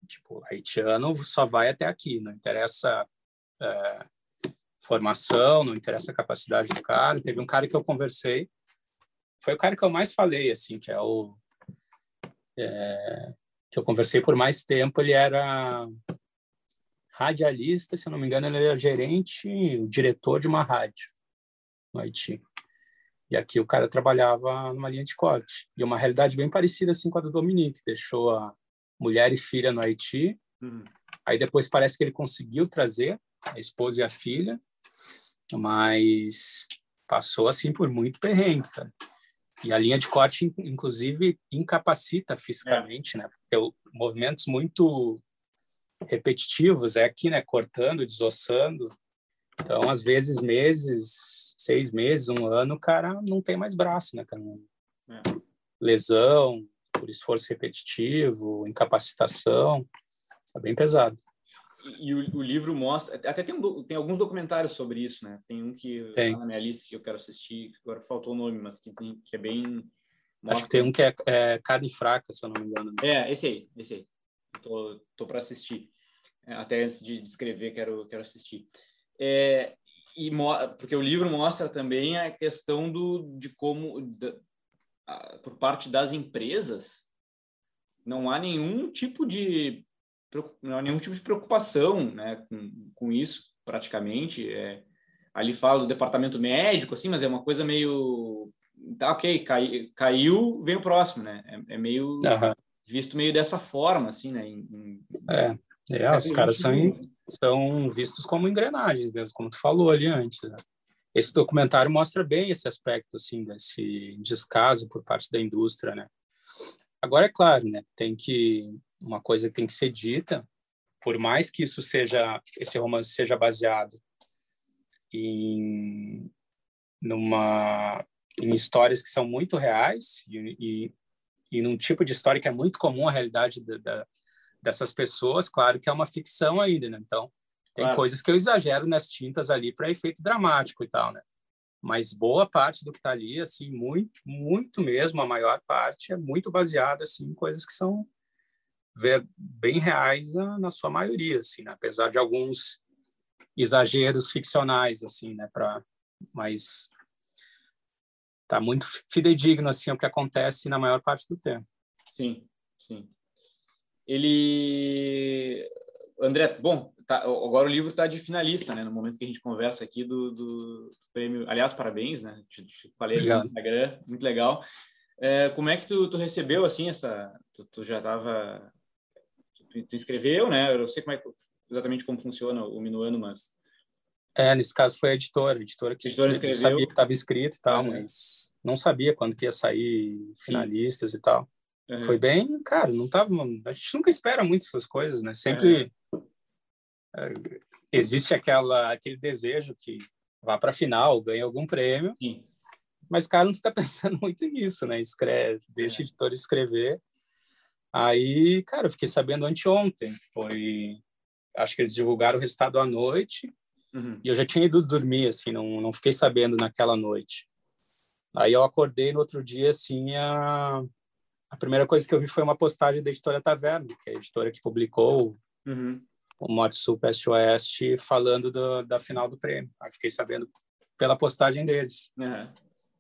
Speaker 3: Tipo, haitiano só vai até aqui, não interessa é, formação, não interessa a capacidade do cara. Teve um cara que eu conversei, foi o cara que eu mais falei, assim, que é o é, que eu conversei por mais tempo. Ele era radialista, se não me engano, ele era gerente, o diretor de uma rádio no Haiti. E aqui o cara trabalhava numa linha de corte. E uma realidade bem parecida assim com a do Dominique. Deixou a mulher e filha no Haiti. Uhum. Aí depois parece que ele conseguiu trazer a esposa e a filha, mas passou assim por muito perrengue, cara. E a linha de corte, inclusive, incapacita fisicamente, é. né? Porque movimentos muito repetitivos, é aqui, né? Cortando, desossando. Então, às vezes, meses, seis meses, um ano, o cara não tem mais braço, né, cara? É. Lesão, por esforço repetitivo, incapacitação, é bem pesado.
Speaker 1: E, o, o, livro mostra, até tem, um, tem alguns documentários sobre isso, né? Tem um que tem. Tá na minha lista que eu quero assistir, agora faltou o nome, mas que, tem, que é bem.
Speaker 3: Mostra... Acho que tem um que é, é Carne Fraca, se eu não me engano.
Speaker 1: É, esse aí, esse aí. Tô, tô para assistir. É, até antes de, de escrever, quero, quero assistir. É, e porque o livro mostra também a questão do, de como, da, por parte das empresas, não há nenhum tipo de não há nenhum tipo de preocupação né, com, com isso, praticamente. É, ali fala do departamento médico, assim, mas é uma coisa meio. Tá, ok, cai, caiu, vem o próximo, né? É, é meio uhum. visto meio dessa forma, assim, né? Em, em,
Speaker 3: é, é os caras são, são vistos como engrenagens mesmo, como tu falou ali antes. Né? Esse documentário mostra bem esse aspecto assim desse descaso por parte da indústria, né? Agora é claro, né? Tem que uma coisa tem que ser dita, por mais que isso seja esse romance seja baseado em numa em histórias que são muito reais e, e, e num tipo de história que é muito comum à realidade da, da, dessas pessoas, claro que é uma ficção ainda, né? Então tem claro. coisas que eu exagero nas tintas ali para efeito dramático e tal, né? Mas boa parte do que está ali, assim, muito, muito mesmo, a maior parte é muito baseada assim em coisas que são bem reais na sua maioria, assim, né? apesar de alguns exageros ficcionais, assim, né, para mas tá muito fidedigno assim o que acontece na maior parte do tempo.
Speaker 1: Sim, sim. Ele André, bom, tá, agora o livro está de finalista, né? No momento que a gente conversa aqui do, do prêmio. Aliás, parabéns, né? Te, te falei no Instagram, muito legal. É, como é que tu, tu, recebeu assim essa? Tu, tu já estava, tu, tu, escreveu, né? Eu não sei como é, exatamente como funciona o Minuano, mas
Speaker 3: é, nesse caso foi a editora, a editora que editora escreveu. sabia que estava escrito e tal, mas não sabia quando que ia sair finalistas Sim. e tal. Uhum. Foi bem, cara, não tava, a gente nunca espera muito essas coisas, né? Sempre é, existe aquela aquele desejo que vá para a final, ganhe algum prêmio. Sim. Mas o cara não fica pensando muito nisso, né? Escreve, deixa é. o editor escrever. Aí, cara, eu fiquei sabendo anteontem. Foi. Acho que eles divulgaram o resultado à noite. Uhum. E eu já tinha ido dormir, assim, não, não fiquei sabendo naquela noite. Aí eu acordei no outro dia, assim, a, a primeira coisa que eu vi foi uma postagem da editora Taverna, que é a editora que publicou uhum. O Morte Sul Peste Oeste, falando do, da final do prêmio. Aí fiquei sabendo pela postagem deles. Uhum.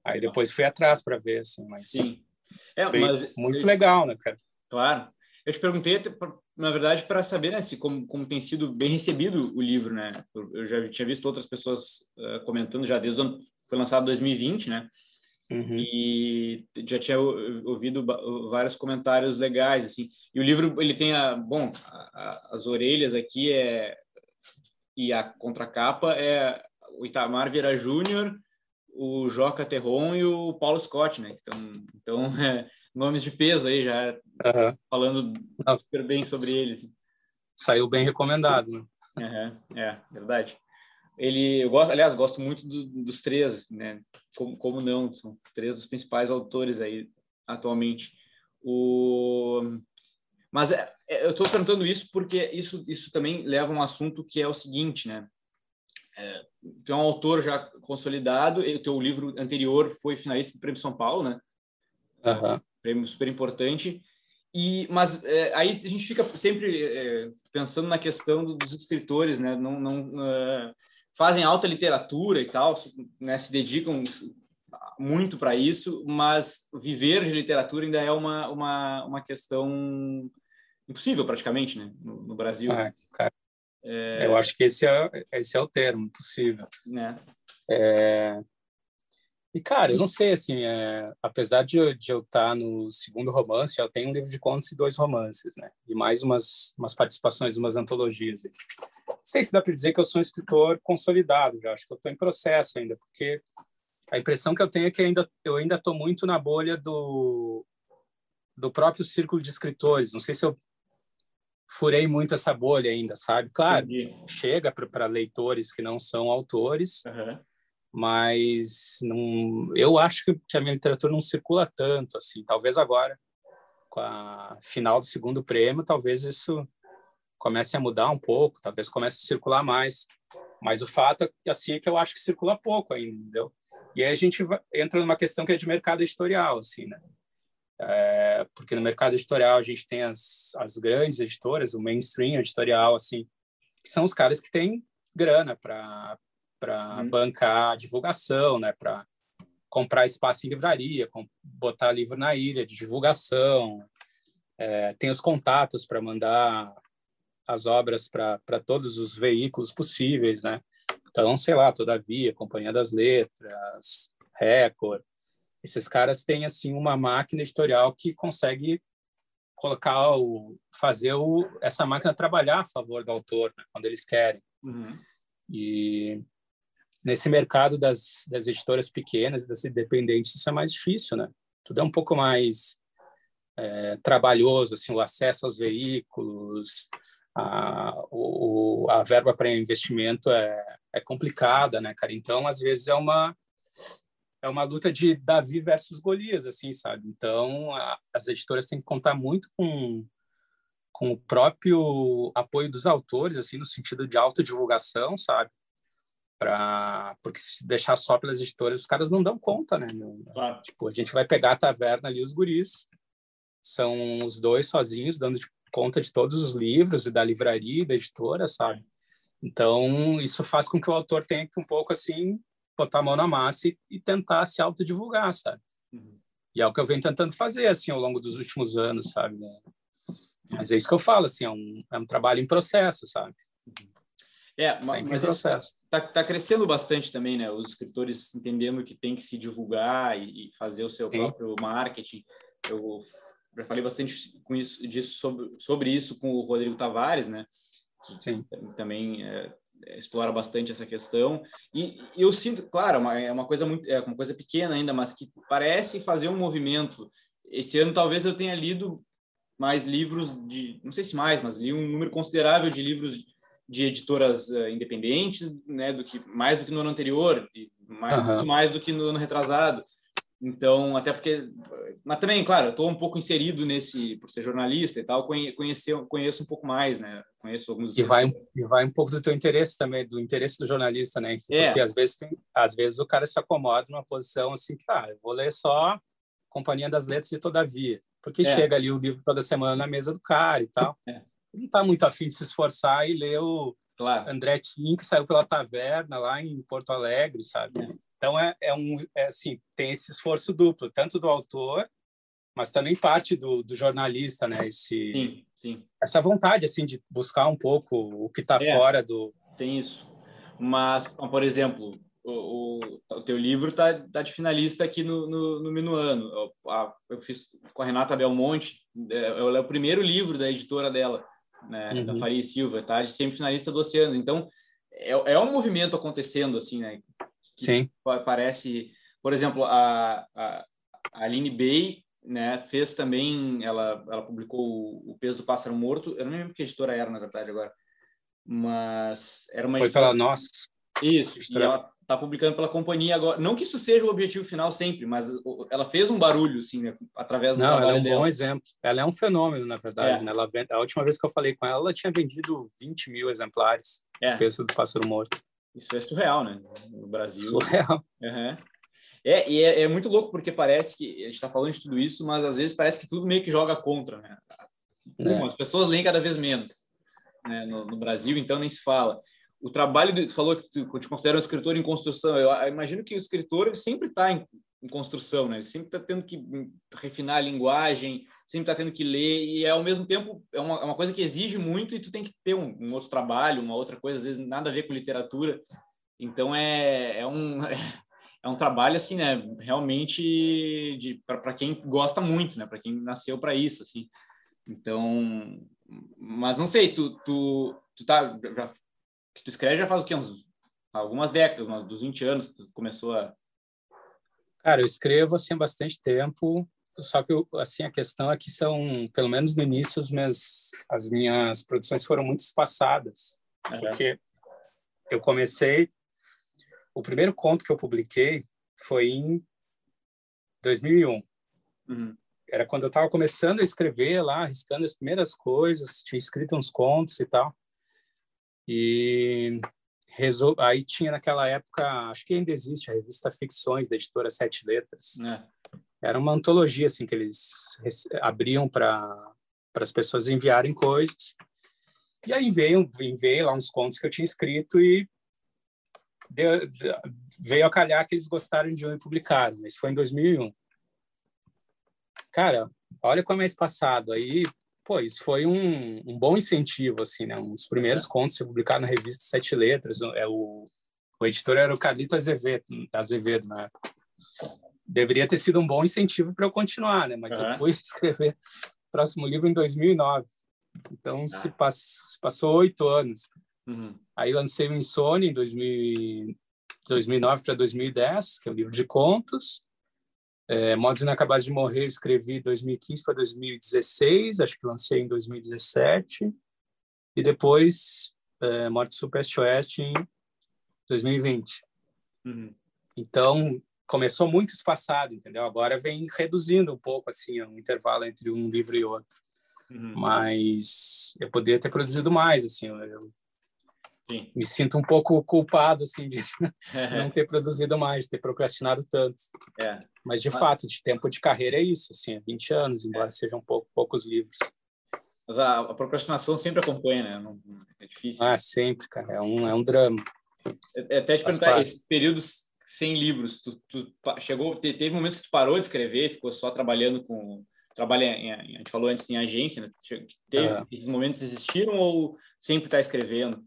Speaker 3: Aí depois fui atrás para ver, assim, mas...
Speaker 1: Sim.
Speaker 3: É, mas muito eu... legal, né, cara?
Speaker 1: Claro. Eu te perguntei, na verdade, para saber né, se como, como tem sido bem recebido o livro, né? Eu já tinha visto outras pessoas uh, comentando já desde o ano, foi lançado em 2020, né? Uhum. E já tinha ouvido vários comentários legais, assim. E o livro, ele tem a, bom, a, a, as orelhas aqui é e a contracapa é o Itamar Vieira Júnior, o Joca Terron e o Paulo Scott, né? Então, então é, nomes de peso aí já uhum. falando super bem sobre ele.
Speaker 3: Saiu bem recomendado, né?
Speaker 1: Uhum. É, verdade. Ele, eu gosto, aliás, gosto muito do, dos três, né? Como, como não, são três dos principais autores aí atualmente. O mas é, é, eu estou perguntando isso porque isso, isso também leva a um assunto que é o seguinte, né? É, tu é um autor já consolidado, o teu livro anterior foi finalista do Prêmio São Paulo, né?
Speaker 3: Uhum
Speaker 1: prêmio super importante. E, mas é, aí a gente fica sempre é, pensando na questão dos escritores, né? Não, não uh, fazem alta literatura e tal, né? Se dedicam muito para isso, mas viver de literatura ainda é uma, uma, uma questão impossível praticamente, né? No, no Brasil.
Speaker 3: Ah, cara, é... Eu acho que esse é, esse é o termo, possível.
Speaker 1: Né?
Speaker 3: É, e, cara, eu não sei, assim, é, apesar de, de eu estar no segundo romance, eu tenho um livro de contos e dois romances, né? E mais umas, umas participações, umas antologias. Não sei se dá para dizer que eu sou um escritor consolidado, já acho que eu estou em processo ainda, porque a impressão que eu tenho é que ainda, eu ainda estou muito na bolha do, do próprio círculo de escritores. Não sei se eu furei muito essa bolha ainda, sabe? Claro, Entendi. chega para leitores que não são autores, uhum mas não, eu acho que a minha literatura não circula tanto assim. Talvez agora, com a final do segundo prêmio, talvez isso comece a mudar um pouco, talvez comece a circular mais. Mas o fato é assim é que eu acho que circula pouco ainda, entendeu? E aí a gente entra numa questão que é de mercado editorial, assim, né? É, porque no mercado editorial a gente tem as, as grandes editoras, o mainstream editorial, assim, que são os caras que têm grana para para uhum. bancar a divulgação, né? Para comprar espaço em livraria, botar livro na ilha de divulgação. É, tem os contatos para mandar as obras para todos os veículos possíveis, né? Então, sei lá, Todavia, Companhia das Letras, Record, esses caras têm assim uma máquina editorial que consegue colocar o fazer o, essa máquina trabalhar a favor do autor né, quando eles querem. Uhum. E nesse mercado das, das editoras pequenas, das independentes, isso é mais difícil, né? Tudo é um pouco mais é, trabalhoso, assim, o acesso aos veículos, a, o, a verba para investimento é, é complicada, né, cara? Então, às vezes é uma é uma luta de Davi versus Golias, assim, sabe? Então, a, as editoras têm que contar muito com com o próprio apoio dos autores, assim, no sentido de autodivulgação, sabe? Porque se deixar só pelas editoras os caras não dão conta né claro. tipo a gente vai pegar a taverna ali os guris são os dois sozinhos dando conta de todos os livros e da livraria e da editora sabe então isso faz com que o autor tenha que um pouco assim botar a mão na massa e, e tentar se autodivulgar, sabe? Uhum. E é o que eu venho tentando fazer, assim, ao longo dos últimos anos, sabe? Mas é isso que eu falo, assim, é um, é um trabalho em processo, sabe?
Speaker 1: É, mas, mas processo. Tá, tá crescendo bastante também, né? Os escritores entendendo que tem que se divulgar e, e fazer o seu Sim. próprio marketing. Eu já falei bastante com isso, disso sobre, sobre isso com o Rodrigo Tavares, né? Que Sim. também é, explora bastante essa questão e, eu sinto, claro, uma, é uma coisa muito, é uma coisa pequena ainda, mas que parece fazer um movimento. Esse ano talvez eu tenha lido mais livros de, não sei se mais, mas li um número considerável de livros de editoras uh, independentes, né, do que mais do que no ano anterior, e mais, uhum. mais do que no ano retrasado. Então, até porque, mas também, claro, estou um pouco inserido nesse, por ser jornalista e tal, conhecer, conheço um pouco mais, né? Conheço alguns.
Speaker 3: E vai, e vai um pouco do teu interesse também, do interesse do jornalista, né? É. Porque às vezes tem, às vezes o cara se acomoda numa posição assim tá, eu vou ler só Companhia das Letras de Todavia, porque é. chega ali o livro toda semana na mesa do cara e tal. É. Não está muito afim de se esforçar e ler o claro. André Tim, que saiu pela Taverna lá em Porto Alegre, sabe? É. Então é, é um é assim tem esse esforço duplo, tanto do autor, mas também parte do, do jornalista, né? Esse,
Speaker 1: sim, sim.
Speaker 3: Essa vontade assim de buscar um pouco o que está é, fora do.
Speaker 1: Tem isso. Mas, por exemplo, o, o, o teu livro tá, tá de finalista aqui no, no, no Minuano. Eu, a, eu fiz com a Renata Belmonte, é, é, o primeiro livro da editora dela, né, uhum. da Faria Silva, tá? De semifinalista do Oceano. Então, é, é um movimento acontecendo, assim, né?
Speaker 3: Sim.
Speaker 1: Parece, por exemplo, a, a, a Aline Bey, né, fez também, ela, ela publicou o, o Peso do Pássaro Morto, eu não lembro que editora era, na verdade, agora, mas era uma
Speaker 3: Foi editora... pela Nós.
Speaker 1: Isso, editora... está publicando pela companhia agora. Não que isso seja o objetivo final sempre, mas ela fez um barulho, assim, né, através do
Speaker 3: Não,
Speaker 1: ela
Speaker 3: é um
Speaker 1: dela.
Speaker 3: bom exemplo. Ela é um fenômeno, na verdade. É. Né? Ela vende... A última vez que eu falei com ela, ela tinha vendido 20 mil exemplares. É. O Peso do Pássaro Morto.
Speaker 1: Isso é surreal, né? No Brasil.
Speaker 3: Surreal.
Speaker 1: Uhum. É, e é, é, muito louco porque parece que a gente está falando de tudo isso, mas às vezes parece que tudo meio que joga contra, né? é. As pessoas leem cada vez menos né? no, no, Brasil, então nem se fala. O trabalho, tu falou que tu te considera um escritor em construção. Eu, eu imagino que o escritor sempre está em, em, construção, né? Ele sempre está tendo que refinar a linguagem, sempre está tendo que ler e ao mesmo tempo é uma, é uma, coisa que exige muito e tu tem que ter um, um, outro trabalho, uma outra coisa às vezes nada a ver com literatura. Então é, é um é um trabalho assim, né? Realmente de para quem gosta muito, né? Para quem nasceu para isso, assim. Então, mas não sei, tu tu, tu tá já que tu escreve já faz o quê? Uns algumas décadas, uns dos 20 anos que tu começou a
Speaker 3: Cara, eu escrevo assim há bastante tempo só que assim a questão é que são pelo menos no início as minhas as minhas produções foram muito espaçadas uhum. porque eu comecei o primeiro conto que eu publiquei foi em 2001 uhum. era quando eu estava começando a escrever lá arriscando as primeiras coisas tinha escrito uns contos e tal e resol... aí tinha naquela época acho que ainda existe a revista Ficções da editora Sete Letras é era uma antologia assim que eles abriam para as pessoas enviarem coisas. E aí veio, veio lá uns contos que eu tinha escrito e deu, veio a calhar que eles gostaram de um e publicaram. Isso foi em 2001. Cara, olha como é espaçado. Aí, pô, isso foi um, um bom incentivo, assim, né? Um dos primeiros é. contos a publicar na revista Sete Letras. É o, o editor era o Carlito Azevedo, Azevedo na época deveria ter sido um bom incentivo para eu continuar, né? Mas uhum. eu fui escrever o próximo livro em 2009. Então, ah. se pass passou oito anos. Uhum. Aí lancei o Insônia em 2000, 2009 para 2010, que é um livro de contos. É, Modos Inacabados de Morrer, escrevi 2015 para 2016, acho que lancei em 2017. E depois, é, Morte Supereste Oeste em 2020. Uhum. Então, começou muito espaçado, entendeu? Agora vem reduzindo um pouco assim o um intervalo entre um livro e outro. Uhum. Mas eu poderia ter produzido mais, assim. Eu Sim. me sinto um pouco culpado assim de não ter produzido mais, de ter procrastinado tanto. É. Mas de Mas... fato, de tempo de carreira é isso, assim, é 20 anos, embora é. sejam pouco, poucos livros.
Speaker 1: Mas a, a, procrastinação sempre acompanha, né? Não, é difícil.
Speaker 3: Ah, sempre, cara. É um, é um drama.
Speaker 1: É, é até te perguntar, esses períodos sem livros? Tu, tu chegou, teve momentos que tu parou de escrever, ficou só trabalhando com trabalha em, a gente falou antes em agência, né? Teve, uhum. esses momentos existiram ou sempre está escrevendo?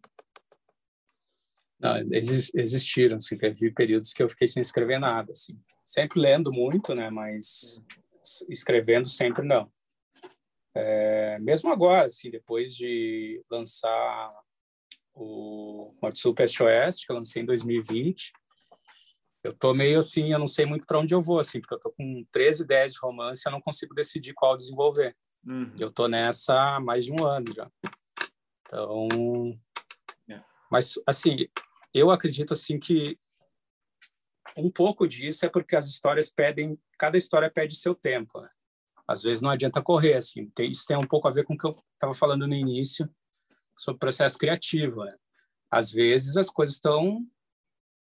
Speaker 3: Não, existiram, assim, teve períodos que eu fiquei sem escrever nada, assim. Sempre lendo muito, né, mas escrevendo sempre não. É, mesmo agora, assim, depois de lançar o Morte Sul Peste Oeste, que eu lancei em 2020, eu tô meio assim, eu não sei muito para onde eu vou, assim, porque eu tô com 13 ideias de romance, eu não consigo decidir qual desenvolver. Uhum. Eu tô nessa há mais de um ano já. Então, é. mas assim, eu acredito assim que um pouco disso é porque as histórias pedem, cada história pede seu tempo, né? Às vezes não adianta correr assim. Tem, isso tem um pouco a ver com o que eu estava falando no início sobre o processo criativo. Né? Às vezes as coisas estão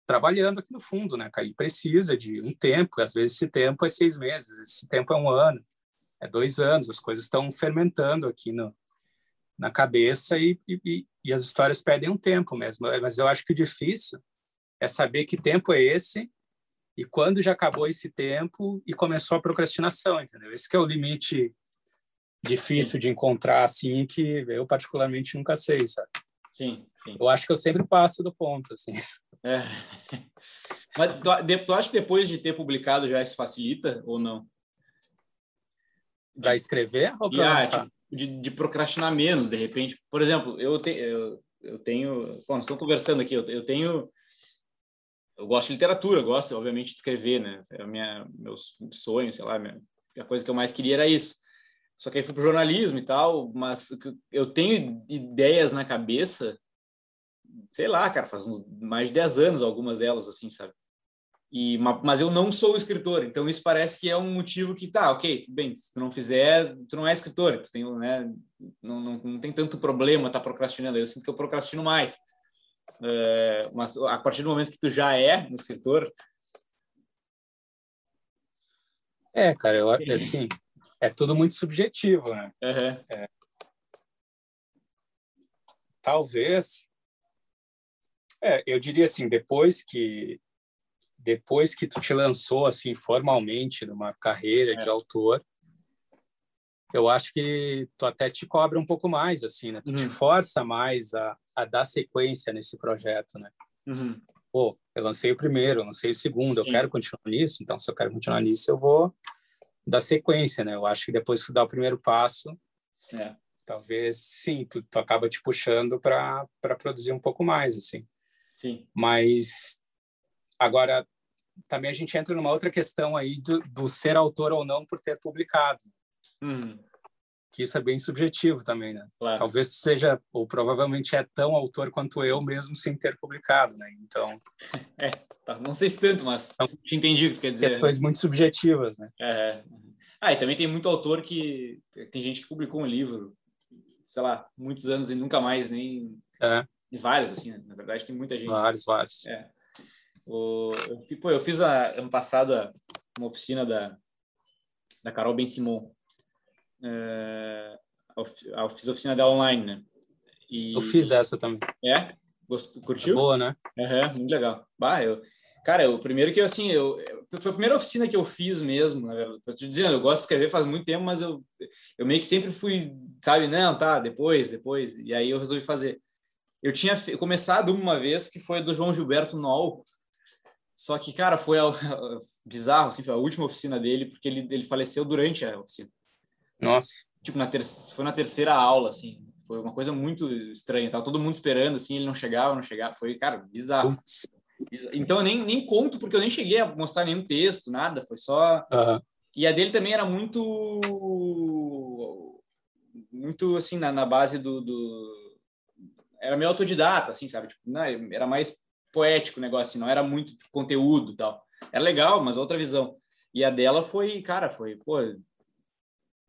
Speaker 3: trabalhando aqui no fundo, né, cara? E precisa de um tempo, às vezes esse tempo é seis meses, esse tempo é um ano, é dois anos, as coisas estão fermentando aqui no, na cabeça e, e, e, as histórias pedem um tempo mesmo. Mas eu acho que o difícil é saber que tempo é esse e quando já acabou esse tempo e começou a procrastinação, entendeu? Esse é o limite difícil de encontrar, assim, que eu particularmente nunca sei, sabe?
Speaker 1: Sim, sim.
Speaker 3: Eu acho que eu sempre passo do ponto, assim.
Speaker 1: É. Mas tu, tu acha que depois de ter publicado já isso facilita ou não?
Speaker 3: Para escrever ou para
Speaker 1: tipo, de, de, procrastinar menos, de repente. Por exemplo, eu, te, eu, eu tenho... Bom, estamos conversando aqui. Eu, eu tenho... Eu gosto de literatura, gosto, obviamente, de escrever, né? É minha, meus sonhos, sei lá, minha, a coisa que eu mais queria era isso. Só que aí fui para o jornalismo e tal, mas eu tenho ideias na cabeça sei lá, cara, faz uns mais de 10 anos algumas delas, assim, sabe? E, mas eu não sou escritor, então isso parece que é um motivo que tá, ok, tudo bem, se tu não fizer, tu não é escritor, tu tem, né, não, não, não tem tanto problema tá procrastinando, eu sinto que eu procrastino mais. É, mas a partir do momento que tu já é um escritor...
Speaker 3: É, cara, eu, assim, é tudo muito subjetivo, né?
Speaker 1: Uhum. É.
Speaker 3: Talvez é, eu diria assim, depois que depois que tu te lançou assim formalmente numa carreira é. de autor, eu acho que tu até te cobra um pouco mais, assim, né? Tu uhum. te força mais a, a dar sequência nesse projeto, né?
Speaker 1: Uhum.
Speaker 3: Pô, eu lancei o primeiro, eu lancei o segundo, Sim. eu quero continuar nisso, então se eu quero continuar nisso, eu vou dar sequência, né? Eu acho que depois que tu dá o primeiro passo,
Speaker 1: é.
Speaker 3: talvez sim, tu, tu acaba te puxando para produzir um pouco mais, assim.
Speaker 1: Sim.
Speaker 3: Mas agora também a gente entra numa outra questão aí do, do ser autor ou não por ter publicado.
Speaker 1: Hum.
Speaker 3: Que isso é bem subjetivo também, né?
Speaker 1: Claro.
Speaker 3: Talvez seja, ou provavelmente é tão autor quanto eu mesmo sem ter publicado, né? Então.
Speaker 1: É, tá. não sei se tanto, mas então, te entendi o que quer dizer.
Speaker 3: Questões muito subjetivas, né?
Speaker 1: É. Ah, e também tem muito autor que. Tem gente que publicou um livro, sei lá, muitos anos e nunca mais nem.
Speaker 3: É.
Speaker 1: E vários, assim, né? na verdade, tem muita gente.
Speaker 3: Vários, vários.
Speaker 1: É. O, eu, pô, eu fiz a, ano passado a, uma oficina da, da Carol Ben Simon. É, a, fiz a oficina dela online, né?
Speaker 3: E, eu fiz essa também.
Speaker 1: É? Gostou, curtiu?
Speaker 3: É boa, né?
Speaker 1: Uhum, muito legal. Bah, eu, cara, o primeiro que eu, assim, eu, foi a primeira oficina que eu fiz mesmo. Né? Eu tô te dizendo, eu gosto de escrever faz muito tempo, mas eu, eu meio que sempre fui, sabe, não, tá, depois, depois. E aí eu resolvi fazer. Eu tinha começado uma vez que foi do João Gilberto Noll, só que, cara, foi a, bizarro, assim, foi a última oficina dele, porque ele, ele faleceu durante a oficina.
Speaker 3: Nossa.
Speaker 1: Tipo, na ter, foi na terceira aula, assim. Foi uma coisa muito estranha. Tava todo mundo esperando, assim, ele não chegava, não chegava. Foi, cara, bizarro. Então, eu nem, nem conto, porque eu nem cheguei a mostrar nenhum texto, nada. Foi só...
Speaker 3: Uhum.
Speaker 1: E a dele também era muito... Muito, assim, na, na base do, do era meio autodidata, assim, sabe? Tipo, não, era mais poético o negócio, assim, não era muito conteúdo tal. Era legal, mas outra visão. E a dela foi, cara, foi, pô,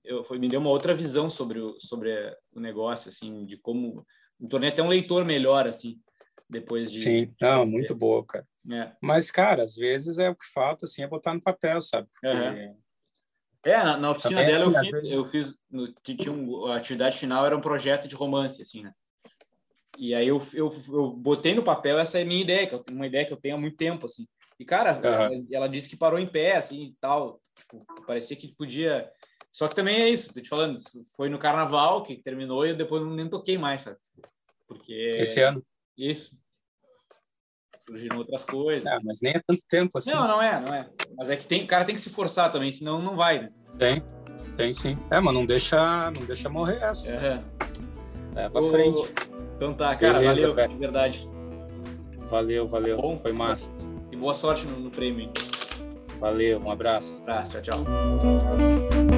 Speaker 1: eu, foi, me deu uma outra visão sobre o, sobre o negócio, assim, de como me tornei até um leitor melhor, assim, depois de...
Speaker 3: Sim, não, muito boa, cara.
Speaker 1: É.
Speaker 3: Mas, cara, às vezes é o que falta, assim, é botar no papel, sabe?
Speaker 1: Porque... Uhum. É, na, na oficina Também, dela assim, eu, fiz, vezes... eu fiz, no, tinha um, a atividade final era um projeto de romance, assim, né? E aí eu, eu, eu botei no papel essa é minha ideia, que é uma ideia que eu tenho há muito tempo, assim. E, cara, uhum. ela, ela, disse que parou em pé, assim, e tal. Tipo, parecia que podia... Só que também é isso, tô te falando, foi no carnaval que terminou e eu depois nem toquei mais, sabe? Porque...
Speaker 3: Esse ano?
Speaker 1: Isso. Surgiram outras coisas.
Speaker 3: É, mas nem é tanto tempo assim.
Speaker 1: Não, não é, não é. Mas é que tem, o cara tem que se forçar também, senão não vai, né?
Speaker 3: Tem, tem sim. É, mas não deixa, não deixa morrer essa. É. Leva à frente.
Speaker 1: Então tá, cara, Beleza, valeu, de verdade.
Speaker 3: Valeu, valeu. Tá bom? Foi massa.
Speaker 1: E boa sorte no, no prêmio.
Speaker 3: Valeu, um abraço.
Speaker 1: Um abraço, tchau, tchau.